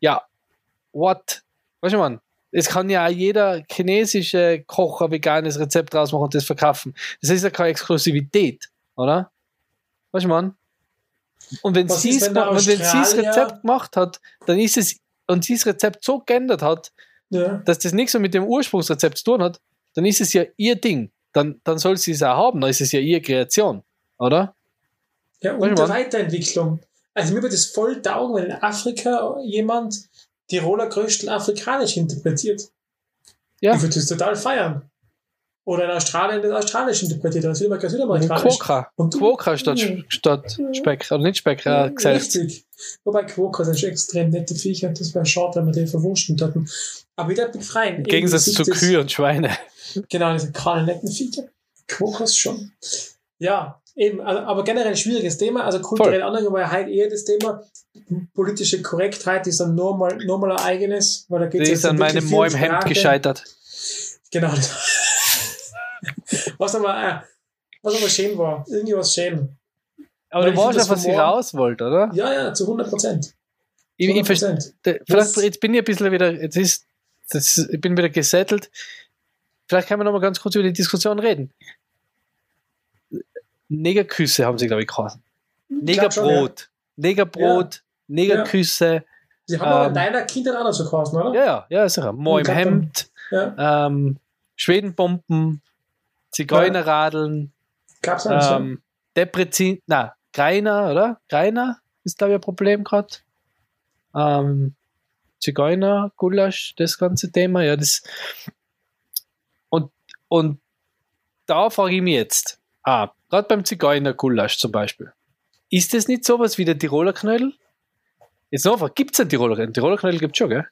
ja, what? Weißt du, man? Es kann ja jeder chinesische Koch ein veganes Rezept draus machen und das verkaufen. Das ist ja keine Exklusivität, oder? Weißt du, man? Und wenn sie es das Rezept gemacht hat, dann ist es, und sie das Rezept so geändert hat, ja. dass das nichts mehr mit dem Ursprungsrezept zu tun hat, dann ist es ja ihr Ding. Dann, dann soll sie es auch haben, dann ist es ja ihre Kreation, oder? Ja, und der Weiterentwicklung. Also mir wird es voll taugen, wenn in Afrika jemand die Rollerkröstel afrikanisch interpretiert. Ja. Ich würde das total feiern. Oder in Australien das australisch interpretiert, oder Südamerika südamerikanisch. Quokka. Und Quokka statt, statt Speck, oder nicht Speck, äh, Gesetz. Richtig. Wobei Quokka sind schon extrem nette Viecher, das wäre schade, wenn wir den verwurschen hätten. Aber wieder befreien. Im Gegensatz zu Kühe und Schweine. Genau, diese kahlen netten Viecher. Quokkas schon. Ja, Eben, also, aber generell ein schwieriges Thema. Also kulturelle Angehörigkeit eher das Thema. Politische Korrektheit ist dann nur mal, nur mal ein eigenes, weil da geht es ist an meinem Moim Hemd gescheitert. Genau. was aber, äh, was aber schön war. Irgendwie was schön. Aber weil du weißt ja, was ich raus wollte, oder? Ja, ja, zu 100 Prozent. Ich, ich, vielleicht, jetzt bin ich ein bisschen wieder, jetzt ist, das, ich bin wieder gesettelt. Vielleicht können wir noch mal ganz kurz über die Diskussion reden. Negerküsse haben sie, glaube ich, geheißen. Negerbrot. Negerbrot, ja. Negerküsse. Sie haben ähm, aber in deiner Kindheit auch noch so geheißen, oder? Ja, ja, ja, sicher. Mo im Hemd, ja. ähm, Schwedenbomben, Zigeunerradeln, Gab's auch ähm, Deprezin, na, Greiner, oder? Greiner ist, glaube ich, ein Problem gerade. Ähm, Zigeuner, Gulasch, das ganze Thema, ja, das. Und, und da frage ich mich jetzt, ah, Gerade beim Zigeuner-Gulasch zum Beispiel. Ist das nicht sowas wie der Tiroler Knödel? Jetzt noch, gibt es einen Tiroler Knödel? Tiroler Knödel gibt es schon, gell?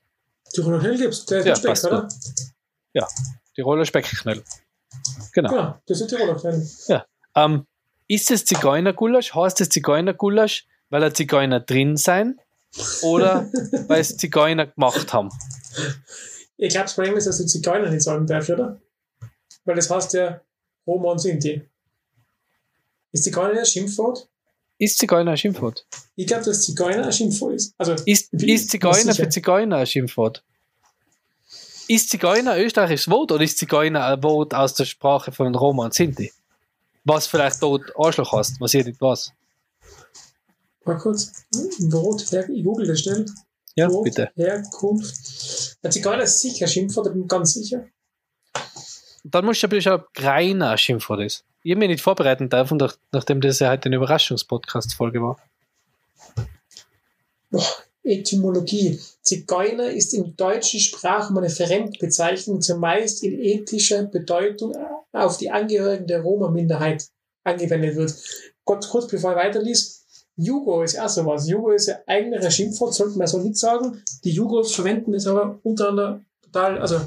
Tiroler Knödel gibt es, der ja, Speck, oder? Ja, Tiroler Speckknödel. Genau. Ja, das ist Tiroler Knödel. Ja. Ähm, ist das Zigeuner-Gulasch? Heißt das Zigeuner-Gulasch, weil er Zigeuner drin sein? Oder weil es Zigeuner gemacht haben? Ich glaube, das Problem ist, dass du Zigeuner nicht sagen darfst, oder? Weil das heißt ja Homo und Sinti. Ist Zigeuner ein Schimpfwort? Ist Zigeuner ein Schimpfwort? Ich glaube, dass Zigeuner ein Schimpfwort ist. Also, ist, ist Zigeuner für Zigeuner ein Schimpfwort? Ist Zigeuner ein österreichisches Wort oder ist Zigeuner ein Wort aus der Sprache von Roma und Sinti? Was vielleicht dort Arschloch hast, was ihr nicht weiß. Mal kurz. Wort, ich google das schnell. Ja, Wort, bitte. Herkunft. Ein Zigeuner ist sicher ein Schimpfwort, ich bin ganz sicher. Dann musst du aber schauen, ob Greiner ein Schimpfwort ist ich mich nicht vorbereiten dürfen, nachdem das ja heute eine Überraschungspodcast-Folge war. Etymologie. Zigeuner ist im deutschen Sprachraum eine Fremdbezeichnung, zumeist in ethischer Bedeutung auf die Angehörigen der Roma-Minderheit. angewendet wird. Gott, kurz bevor ich weiterlies, Jugo ist auch sowas. Jugo ist ein Schimpfwort, sollte man so nicht sagen. Die Jugos verwenden es aber untereinander total, also,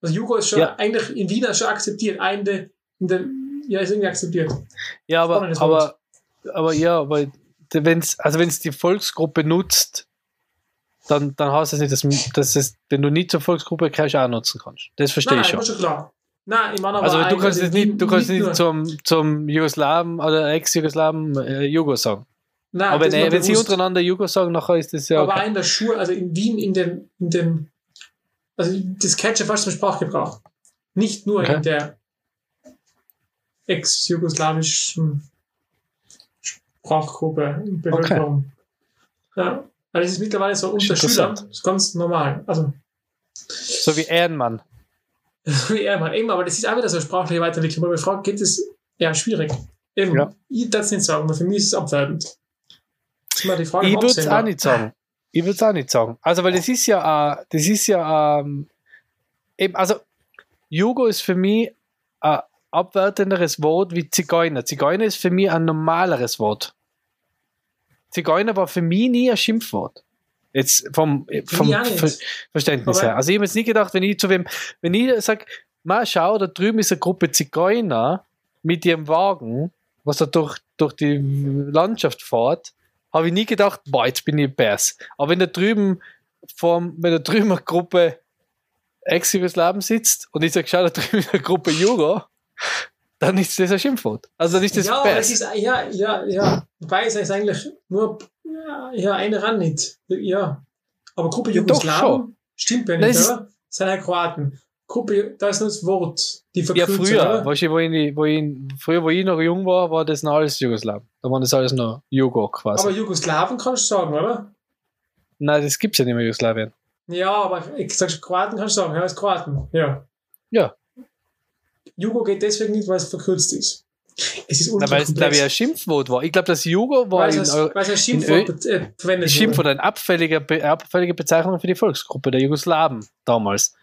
also Jugo ist schon Ja. eigentlich in Wiener schon akzeptiert. Ein in der, ja, ist irgendwie akzeptiert. Ja, aber, aber, aber ja, aber wenn's, also wenn es die Volksgruppe nutzt, dann, dann heißt das nicht, dass, dass es, wenn du nicht zur Volksgruppe gehörst, auch nutzen kannst. Das verstehe ich schon. ist schon klar. Nein, ich meine aber Also du kannst jetzt nicht, du kannst nur- nicht zum, zum Jugoslawen oder Ex-Jugoslawen äh, Jugo sagen. Nein, aber das wenn, äh, wenn sie untereinander Jugo sagen, nachher ist das ja Aber okay. in der Schule, also in Wien, in den, in den, also das schon fast zum Sprachgebrauch. Nicht nur Okay. in der ex-jugoslawischen Sprachgruppe, Bevölkerung. Ja, weil es ist mittlerweile so unter Schülern, ist ganz normal. Also, So wie Ehrenmann. wie er mal eben, aber das ist auch wieder so eine sprachliche Weiterentwicklung. Aber Frage geht es ja schwierig. Eben, Ja. ich darf es nicht sagen, für mich ist es abwertend. Ich würde es auch nicht sagen. Ich würde es auch nicht sagen. Also, weil das ist ja, das ist ja, ähm, eben, also, Jugo ist für mich abwertenderes Wort wie Zigeuner. Zigeuner ist für mich ein normaleres Wort. Zigeuner war für mich nie ein Schimpfwort. Jetzt vom, vom. Ver Verständnis Aber- her. Also, ich habe jetzt nie gedacht, wenn ich zu wem, wenn ich sage, mal schau, da drüben ist eine Gruppe Zigeuner mit ihrem Wagen, was da durch, durch die Landschaft fährt, habe ich nie gedacht, boah, jetzt bin ich Bärs. Aber wenn da drüben, vorm, wenn da drüben eine Gruppe Ex-Jugoslawen sitzt und ich sage, schau, da drüben ist eine Gruppe Jugo, dann ist das ein Schimpfwort. Also ist das ja, Bärs. ist, ja, ja, ja. Wobei es ist eigentlich nur, ja, ja eine ran nicht. Ja. Aber Gruppe Ja, Jugoslawen stimmt ja nicht, oder? Das sind ja Kroaten. Gruppe, da ist nur das Wort, die Ja, Verkürzung, früher, oder? weißt du, wo ich, wo ich, früher, wo ich noch jung war, war das noch alles Jugoslawen. Da war das alles noch Jugo quasi. Aber Jugoslawen kannst du sagen, oder? Nein, das gibt es ja nicht mehr, Jugoslawien. Ja, aber ich sag Kroaten kannst du sagen, ja, ist Kroaten. Ja. Ja. Jugo geht deswegen nicht, weil es verkürzt ist. Es ist Na, weil es, glaube ich, ein. Schimpfwort war. Ich glaube, das Jugo war Weil es in, weil es in Schimpfwort be- äh, verwendet Schimpfwort wurde. eine abfällige, Be- abfällige Bezeichnung für die Volksgruppe der Jugoslawen damals.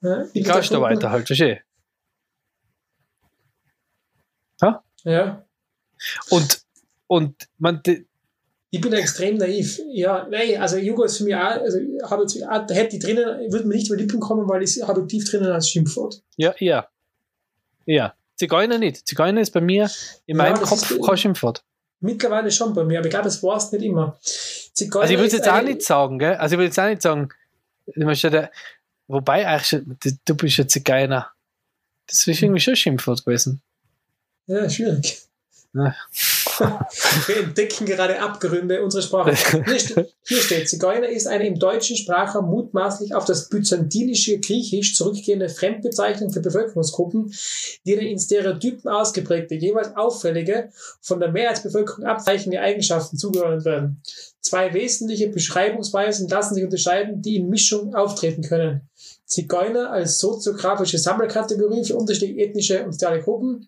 Ja, Die Gastarbeiter halt, verstehe. Ja. Und, und man, Ich bin extrem naiv. Ja, nein, also Jugo ist für mich auch, also habe jetzt, da hätte ich drinnen, würde mir nicht über die Lippen kommen, weil ich habe tief drinnen als Schimpfwort. ja, ja. Ja. Zigeuner nicht. Zigeuner ist bei mir in Ja, meinem Kopf kein Schimpfwort. Mittlerweile schon bei mir, aber ich glaube, das war es nicht immer. Zigeuner Also ich würde jetzt auch nicht sagen, gell? Also ich würde jetzt auch nicht sagen, ich der, wobei eigentlich, du- bist ein Zigeuner. Das ist irgendwie schon ein Schimpfwort gewesen. Ja, schwierig. Ja. Wir entdecken gerade Abgründe unserer Sprache. Hier, ste hier steht, Zigeuner ist eine im deutschen Sprachraum mutmaßlich auf das byzantinische Griechisch zurückgehende Fremdbezeichnung für Bevölkerungsgruppen, denen in Stereotypen ausgeprägte, jeweils auffällige, von der Mehrheitsbevölkerung abweichende Eigenschaften zugeordnet werden. Zwei wesentliche Beschreibungsweisen lassen sich unterscheiden, die in Mischung auftreten können. Zigeuner als soziografische Sammelkategorie für unterschiedliche ethnische und soziale Gruppen,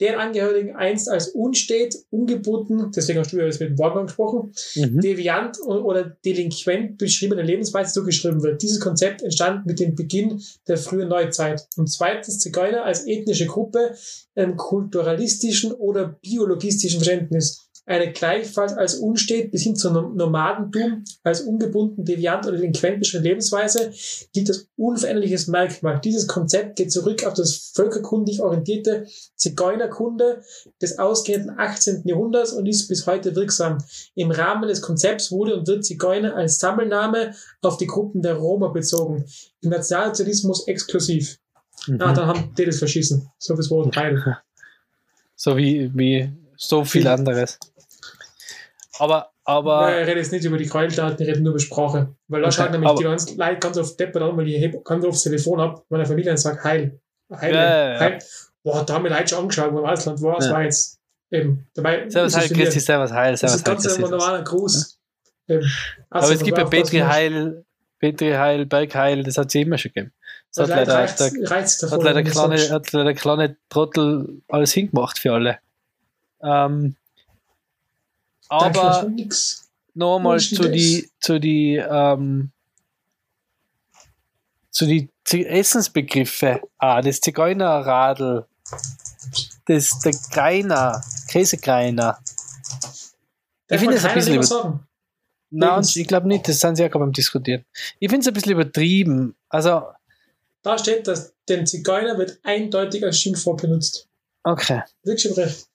deren Angehörigen einst als unstet, ungebunden, deswegen hast du ja das mit dem Wortmann gesprochen, Mhm. deviant oder delinquent beschriebene Lebensweise zugeschrieben wird. Dieses Konzept entstand mit dem Beginn der frühen Neuzeit. Und zweitens Zigeuner als ethnische Gruppe im kulturalistischen oder biologistischen Verständnis. Eine gleichfalls als unstet bis hin zum Nom- Nomadentum, als ungebunden, deviant oder delinquent beschriebene Lebensweise gilt als unveränderliches Merkmal. Dieses Konzept geht zurück auf das völkerkundig orientierte Zigeunerkunde des ausgehenden 18. Jahrhunderts und ist bis heute wirksam. Im Rahmen des Konzepts wurde und wird Zigeuner als Sammelname auf die Gruppen der Roma bezogen. Im Nationalsozialismus exklusiv. Mhm. Ah, dann haben die das verschissen. So fürs Wort Heil. So wie, wie so Viel. anderes. Aber, aber, Ja, ich rede jetzt nicht über die Gräueltaten, ich rede nur über Sprache. Weil da Okay, schaut nämlich aber- die ganzen Leute ganz oft deppert an, weil ich heb ganz oft das Telefon ab, meiner Familie und sage Heil. Heil. Ja, ja, ja. Heil. Boah, da haben wir Leute schon angeschaut, wo im Ausland war, das Ja. war jetzt eben. Dabei Servus ist Heil, Christi, Servus Heil, Das Servus ist Heil, ganz Christi. ein normaler Gruß. Eben. Aber Also, es gibt ja das Petri Heil, Petri Heil, Bergheil, das hat es immer schon gegeben. Das Das hat leider, reizt, der, reizt davon, hat leider, kleine, hat leider kleine Trottel alles hingemacht für alle. Ähm, aber nochmal zu das. die, zu die, ähm, zu die Essensbegriffe. Ah, das Zigeunerradl das, der Greiner, Käsekreiner. Darf finde es ein bisschen über-. Nein, ich glaube nicht, das sind sie ja gerade beim Diskutieren. Ich finde es ein bisschen übertrieben. Also, Da steht, dass den Zigeuner wird eindeutig als Schimpfwort benutzt. okay. Wirklich schon recht.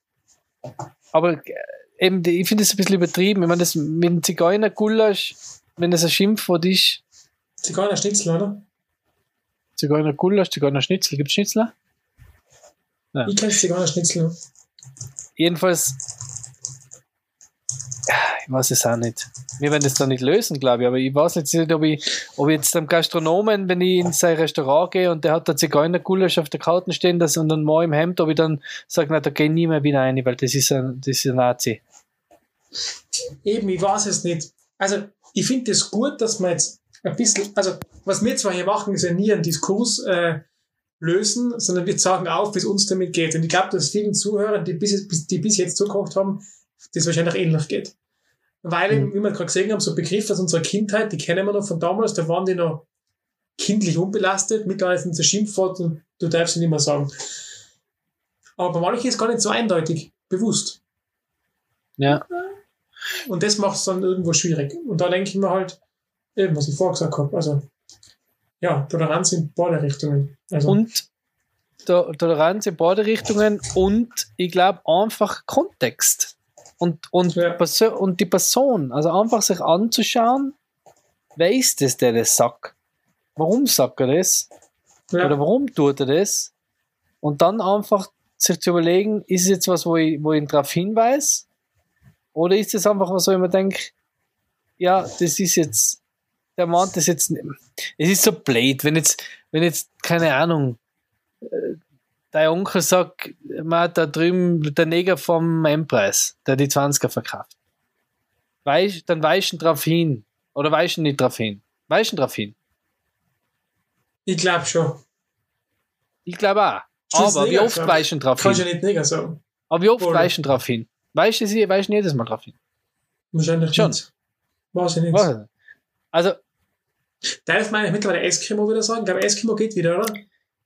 Aber äh, eben, ich finde es ein bisschen übertrieben. Ich meine, das mit dem Zigeuner-Gulasch, wenn das ein Schimpfwort ist, Zigeuner Schnitzel, oder? Zigeuner-Gulasch, Zigeuner-Schnitzel, gibt es Schnitzler? Ja. Ich kenne Zigeuner Schnitzel. Jedenfalls, ich weiß es auch nicht. Wir werden das da nicht lösen, glaube ich, aber ich weiß jetzt nicht, ob ich, ob ich jetzt dem Gastronomen, wenn ich in sein Restaurant gehe und der hat da Zigeuner-Gulasch auf der Karte stehen das und dann mal im Hemd, ob ich dann sage, na, da gehe ich nie mehr wieder rein, weil das ist ein, das ist ein Nazi. Eben, ich weiß es nicht. Also, ich finde es gut, dass man jetzt ein bisschen, also, was wir zwar hier machen, ist ja nie einen Diskurs äh, lösen, sondern wir sagen auf, wie es uns damit geht. Und ich glaube, dass vielen Zuhörern, die bis, bis, die bis jetzt zugeguckt haben, das wahrscheinlich ähnlich geht. Weil, eben, wie wir gerade gesehen haben, so Begriffe aus unserer Kindheit, die kennen wir noch von damals, da waren die noch kindlich unbelastet, mittlerweile sind sie Schimpfwort und du darfst sie nicht mehr sagen. Aber bei manchen ist es gar nicht so eindeutig, bewusst. Ja. Und das macht es dann irgendwo schwierig. Und da denke ich mir halt, eben, was ich vorher gesagt habe, also, ja, Toleranz in beide Richtungen. Also, Und to Toleranz in beide Richtungen und ich glaube einfach Kontext. Und, und, Ja. Und die Person, also einfach sich anzuschauen, wer ist das, der das sagt? Warum sagt er das? ja, Oder warum tut er das? Und dann einfach sich zu überlegen, ist es jetzt was, wo ich, wo ich ihn darauf hinweise? Oder ist es einfach was, wo ich mir denke, ja, das ist jetzt, der meint das jetzt nicht. Es ist so blöd, wenn jetzt, wenn jetzt, keine Ahnung, äh, dein Onkel sagt, man hat da drüben der Neger vom M-Preis, der die 20er verkauft. Weißt, dann weischen drauf hin. Oder weischen nicht drauf hin. Weischen drauf hin. ich glaube schon. Ich glaube auch. Aber wie oft sagen. weischen drauf Kannst hin? du ja nicht Neger sagen. Aber wie oft Oder? weischen drauf hin? Weischen sie, weischen jedes Mal drauf hin. Wahrscheinlich Schon. nicht. Weiß ich nicht. Weiß ich nicht. Also, Darf man eigentlich mittlerweile Eskimo wieder sagen? Ich glaube, Eskimo geht wieder, oder?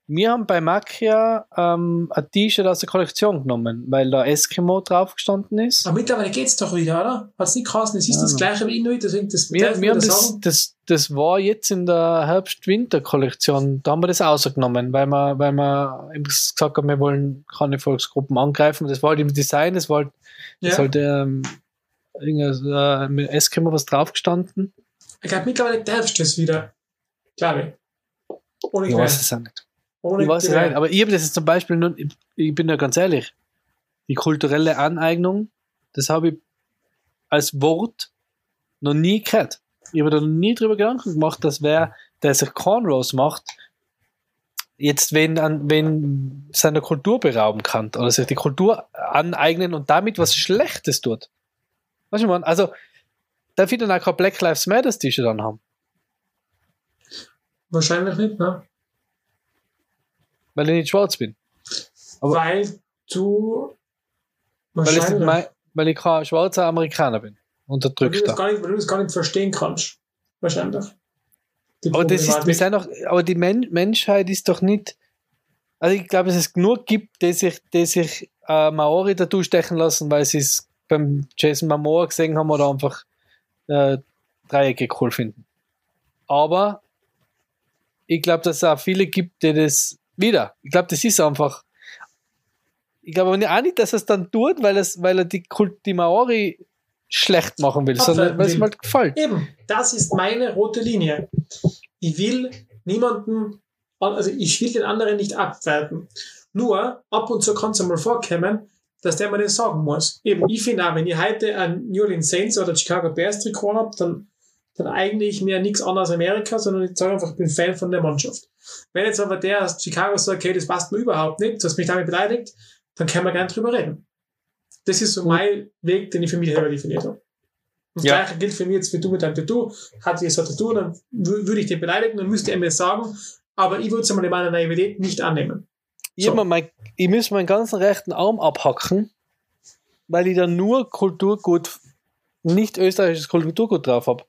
Wir haben bei Makia ähm, ein T-Shirt aus der Kollektion genommen, weil da Eskimo drauf gestanden ist. Aber mittlerweile geht's doch wieder, oder? Hat es nicht geheißen, es ist Ja. das gleiche wie Inuit, deswegen das Wir, wir das, sagen. das, das war jetzt in der Herbst-Winter-Kollektion, da haben wir das rausgenommen, weil wir, weil wir gesagt haben, wir wollen keine Volksgruppen angreifen. Das war halt im Design, das war halt, das Ja. halt ähm, äh, mit Eskimo was draufgestanden. Ich glaube, mittlerweile darfst du das wieder. Glaube ich. Ohne Ich weiß es auch nicht. Ohne Ich weiß nicht, aber ich habe das jetzt zum Beispiel nur, ich, ich bin ja ganz ehrlich, die kulturelle Aneignung, das habe ich als Wort noch nie gehört. Ich habe da noch nie drüber Gedanken gemacht, dass wer, der sich Cornrows macht, jetzt wen, an, wen seiner Kultur berauben kann oder sich die Kultur aneignen und damit was Schlechtes tut. Weißt du, man, also darf ich dann auch kein Black Lives Matter T-Shirt anhaben, Wahrscheinlich nicht, ne? Weil ich nicht schwarz bin. Aber- Weil du. Weil ich, mein, weil ich kein schwarzer Amerikaner bin. weil, du das Unterdrückter. gar nicht, weil du das gar nicht verstehen kannst. Wahrscheinlich. Aber das ist, wir sind doch, aber die Men Menschheit ist doch nicht. Also ich glaube, dass es genug gibt, die sich, die sich äh, Maori dazu stechen lassen, weil sie es beim Jason Momoa gesehen haben oder einfach äh, Dreiecke cool finden. Aber ich glaube, dass es auch viele gibt, die das wieder. Ich glaube, das ist einfach. Ich glaube aber nicht- auch nicht, dass er es dann tut, weil, es, weil er die, Kult, die Maori schlecht machen will, sondern Abwerten weil es ihm halt gefällt. Eben, das ist meine rote Linie. Ich will niemanden, also ich will den anderen nicht abwerten. Nur ab und zu kann es einmal vorkommen, dass der mir das sagen muss. Eben, ich finde auch, wenn ihr heute ein New Orleans Saints oder Chicago Bears Trikot habt, dann, dann eigne ich mir nichts anderes als Amerika, sondern ich sage einfach, ich bin Fan von der Mannschaft. Wenn jetzt aber der aus Chicago sagt, okay, das passt mir überhaupt nicht, du hast mich damit beleidigt, dann können wir gerne drüber reden. Das ist so mein Weg, den ich für mich selber definiert habe. Und das Ja. Gleiche gilt für mich jetzt wie du mit deinem Tattoo. Hat jetzt ein Tattoo, dann wü- würde ich den beleidigen, dann müsste er mir sagen, aber ich würde es in meiner Naivität nicht annehmen. Ich, So. mein, ich muss meinen ganzen rechten Arm abhacken, weil ich da nur Kulturgut, nicht österreichisches Kulturgut drauf habe.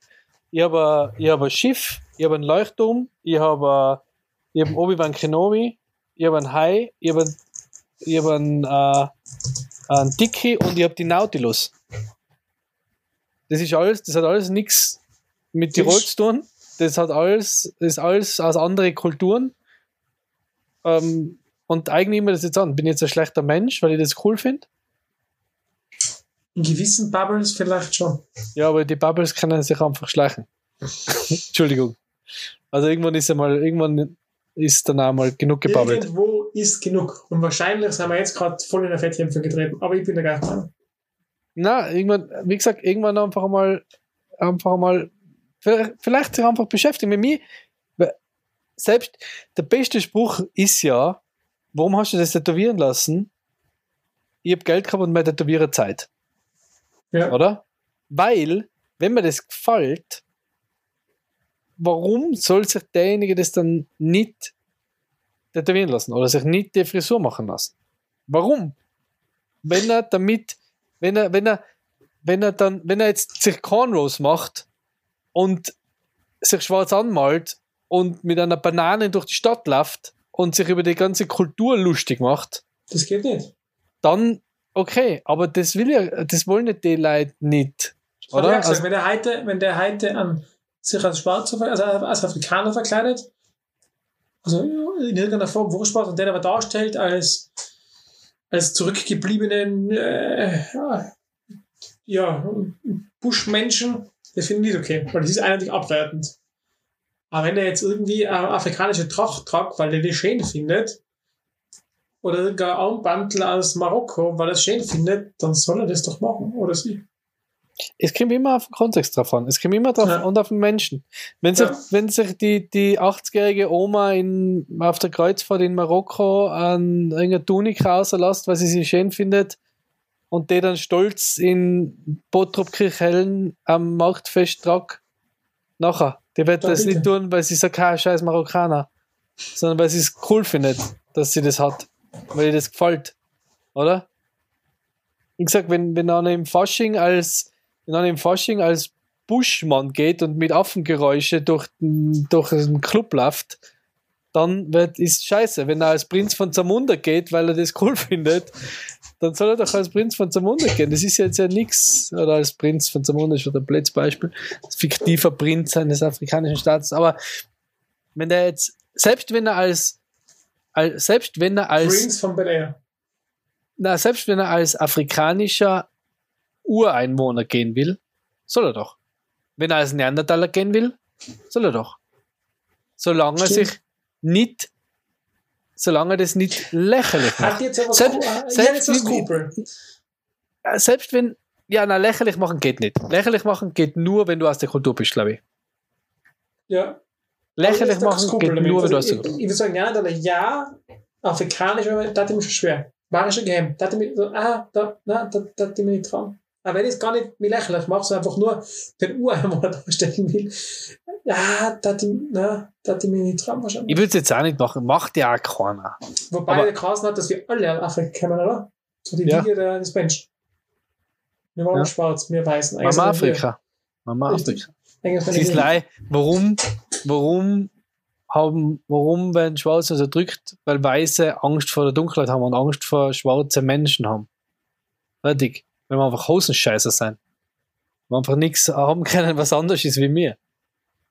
Ich habe ich hab ein Schiff, ich habe einen Leuchtturm, ich habe ich hab Obi-Wan Kenobi, ich habe einen Hai, ich habe einen ich habe einen, äh, einen Dicky und ich habe die Nautilus. Das ist alles, das hat alles nichts mit Tirol zu tun. Das hat alles, das ist alles aus anderen Kulturen. Ähm, und eigentlich immer das jetzt an. Bin ich jetzt ein schlechter Mensch, weil ich das cool finde? In gewissen Bubbles vielleicht schon. Ja, aber die Bubbles können sich einfach schleichen. Entschuldigung. Also irgendwann ist ja mal, irgendwann ist dann auch mal genug gebabbelt. Irgendwo ist genug. Und wahrscheinlich sind wir jetzt gerade voll in der Fettkämpfe getreten. Aber ich bin da gar nicht Meinung. Na, irgendwann, wie gesagt, irgendwann einfach mal, einfach mal, vielleicht sich einfach beschäftigen mit mir. Selbst der beste Spruch ist ja, warum hast du das tätowieren lassen? Ich habe Geld gehabt und meine Tätowierer Zeit. Ja. Oder? Weil, wenn mir das gefällt, warum soll sich derjenige das dann nicht tätowieren lassen oder sich nicht die Frisur machen lassen? Warum? Wenn er damit, wenn er, wenn er, wenn er dann, wenn er jetzt sich Cornrows macht und sich schwarz anmalt und mit einer Banane durch die Stadt läuft und sich über die ganze Kultur lustig macht, Das geht nicht. dann okay, aber das will ja, das wollen nicht die Leute nicht. Oder? ja gesagt, Also, wenn der heute, wenn der heute an, sich als Schwarzer, also als Afrikaner verkleidet, also in irgendeiner Form wurscht was, und den aber darstellt als, als zurückgebliebenen, äh, ja, Buschmenschen, das finde ich nicht okay, weil das ist eindeutig abwertend. Aber wenn er jetzt irgendwie eine afrikanische Tracht tragt, weil er die schön findet, oder irgendein Armbandel aus Marokko, weil er es schön findet, dann soll er das doch machen, oder sie. es kommt immer auf den Kontext drauf an. Es kommt immer drauf Ja. und auf den Menschen. Wenn sich, Ja. wenn sich die, die 80-jährige Oma in, auf der Kreuzfahrt in Marokko an irgendeiner Tunik rauslässt, weil sie sie schön findet, und die dann stolz in Bottrop Kirchhellen am Marktfest tragt, nachher. Die wird Ja, das bitte. nicht tun, weil sie sagt, ah, scheiß Marokkaner, sondern weil sie es cool findet, dass sie das hat. Weil ihr das gefällt. Oder? Wie gesagt, wenn, wenn einer im Fasching als, wenn einer im Fasching als Buschmann geht und mit Affengeräusche durch, den- durch einen Club läuft, dann wird, ist scheiße. Wenn er als Prinz von Zamunda geht, weil er das cool findet, dann soll er doch als Prinz von Zamunda gehen. Das ist jetzt ja nichts. Oder als Prinz von Zamunda ist schon ein blödes Beispiel. Fiktiver Prinz eines afrikanischen Staates. Aber wenn der jetzt, selbst wenn er als selbst wenn er als Prince von Bel Air. na, selbst wenn er als afrikanischer Ureinwohner gehen will, soll er doch. Wenn er als Neandertaler gehen will, soll er doch. Solange er Stimmt. sich nicht, solange er das nicht lächerlich Hat macht. jetzt aber Selbst- äh, selbst jetzt. Äh, Selbst wenn, ja, na, lächerlich machen geht nicht. Lächerlich machen geht nur, wenn du aus der Kultur bist, glaube ich. Ja. Lächerlich das machen ist geht damit. nur, wenn du also, der ich, ich würde sagen, ja, dann ja, afrikanisch, das ist mir schon schwer. War schon geheim. Das hat mir so, ah, da, na, da, da hat mir nicht trauen. Aber wenn ich es gar nicht mir lächerlich mache, sondern einfach nur den Ureinwohner darstellen will, ja, da hat ich, na, da hat ich mir nicht trauen wahrscheinlich. Ich würde es jetzt auch nicht machen. Macht ja auch keiner. Wobei aber- der Kasten hat, dass wir alle aus Afrika kommen, oder? So die Ja. Liga der, des Menschen. Wir waren Ja. schwarz, wir weißen. Mama. Afrika. Mama. Afrika. Leid. Warum, warum haben, warum werden Schwarze unterdrückt? Weil Weiße Angst vor der Dunkelheit haben und Angst vor schwarze Menschen haben. Fertig. Wenn wir einfach Hosenscheißer sein. Wir einfach nichts haben können, was anders ist wie mir.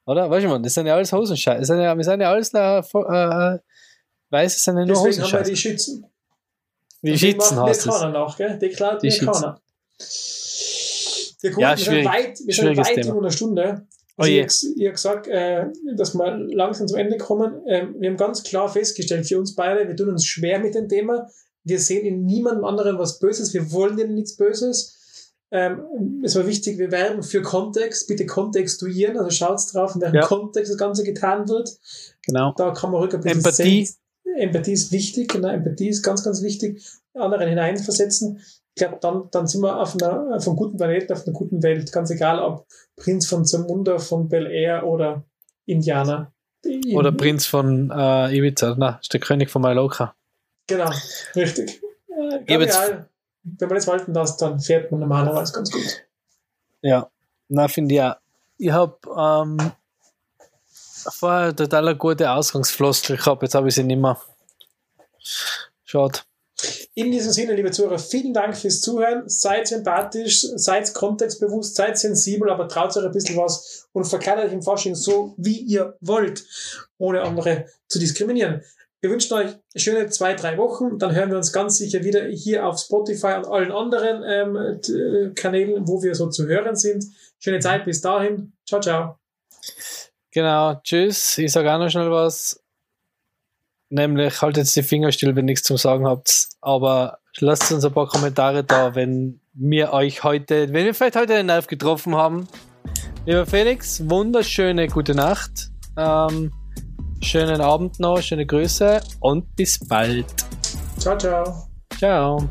Oder? Weißt du, man, das sind ja alles Hosenscheißer. Das sind ja, wir sind ja alles äh, äh, Weiße sind ja nur Deswegen haben wir Hosenscheißer. die Schützen. Die Und Schützen nach, gell? Die klaut Die Schützen. keiner. Ja, gut, Ja, wir sind weit, wir sind weit über eine Stunde. Oh Also je. ich habe ich hab gesagt, äh, dass wir langsam zum Ende kommen. Ähm, wir haben ganz klar festgestellt, für uns beide, wir tun uns schwer mit dem Thema. Wir sehen in niemandem anderen was Böses. Wir wollen denen nichts Böses. Ähm, es war wichtig, wir werben für Kontext. Bitte kontextuieren. Also schaut drauf, in welchem Ja. Kontext das Ganze getan wird. Genau. Da kann man rück ein bisschen Empathie. sehen. Empathie ist wichtig, genau, Empathie ist ganz, ganz wichtig. Anderen hineinversetzen. Ich glaube, dann, dann sind wir auf einer, auf einem guten Planeten, auf einer guten Welt. Ganz egal, ob Prinz von Zamunda, von Bel Air oder Indianer. Oder Prinz von äh, Ibiza. Na, ist der König von Mallorca. Genau, richtig. Äh, ja, wenn man das walten lässt, dann fährt man normalerweise ganz gut. Ja, na finde ich auch. Ich habe ähm, vorher total eine gute Ausgangsfloskel gehabt, jetzt habe ich sie nicht mehr. Schade. In diesem Sinne, liebe Zuhörer, vielen Dank fürs Zuhören. Seid sympathisch, seid kontextbewusst, seid sensibel, aber traut euch ein bisschen was und verkleidet euch im Fasching so, wie ihr wollt, ohne andere zu diskriminieren. Wir wünschen euch schöne zwei, drei Wochen. Dann hören wir uns ganz sicher wieder hier auf Spotify und allen anderen ähm, Kanälen, wo wir so zu hören sind. Schöne Zeit bis dahin. Ciao, ciao. Genau, tschüss. Ich sage auch noch schnell was. Nämlich haltet jetzt die Finger still, wenn ihr nichts zum Sagen habt. Aber lasst uns ein paar Kommentare da, wenn wir euch heute, wenn wir vielleicht heute den Nerv getroffen haben. Lieber Felix, wunderschöne gute Nacht. Ähm, schönen Abend noch, schöne Grüße und bis bald. Ciao, ciao. Ciao.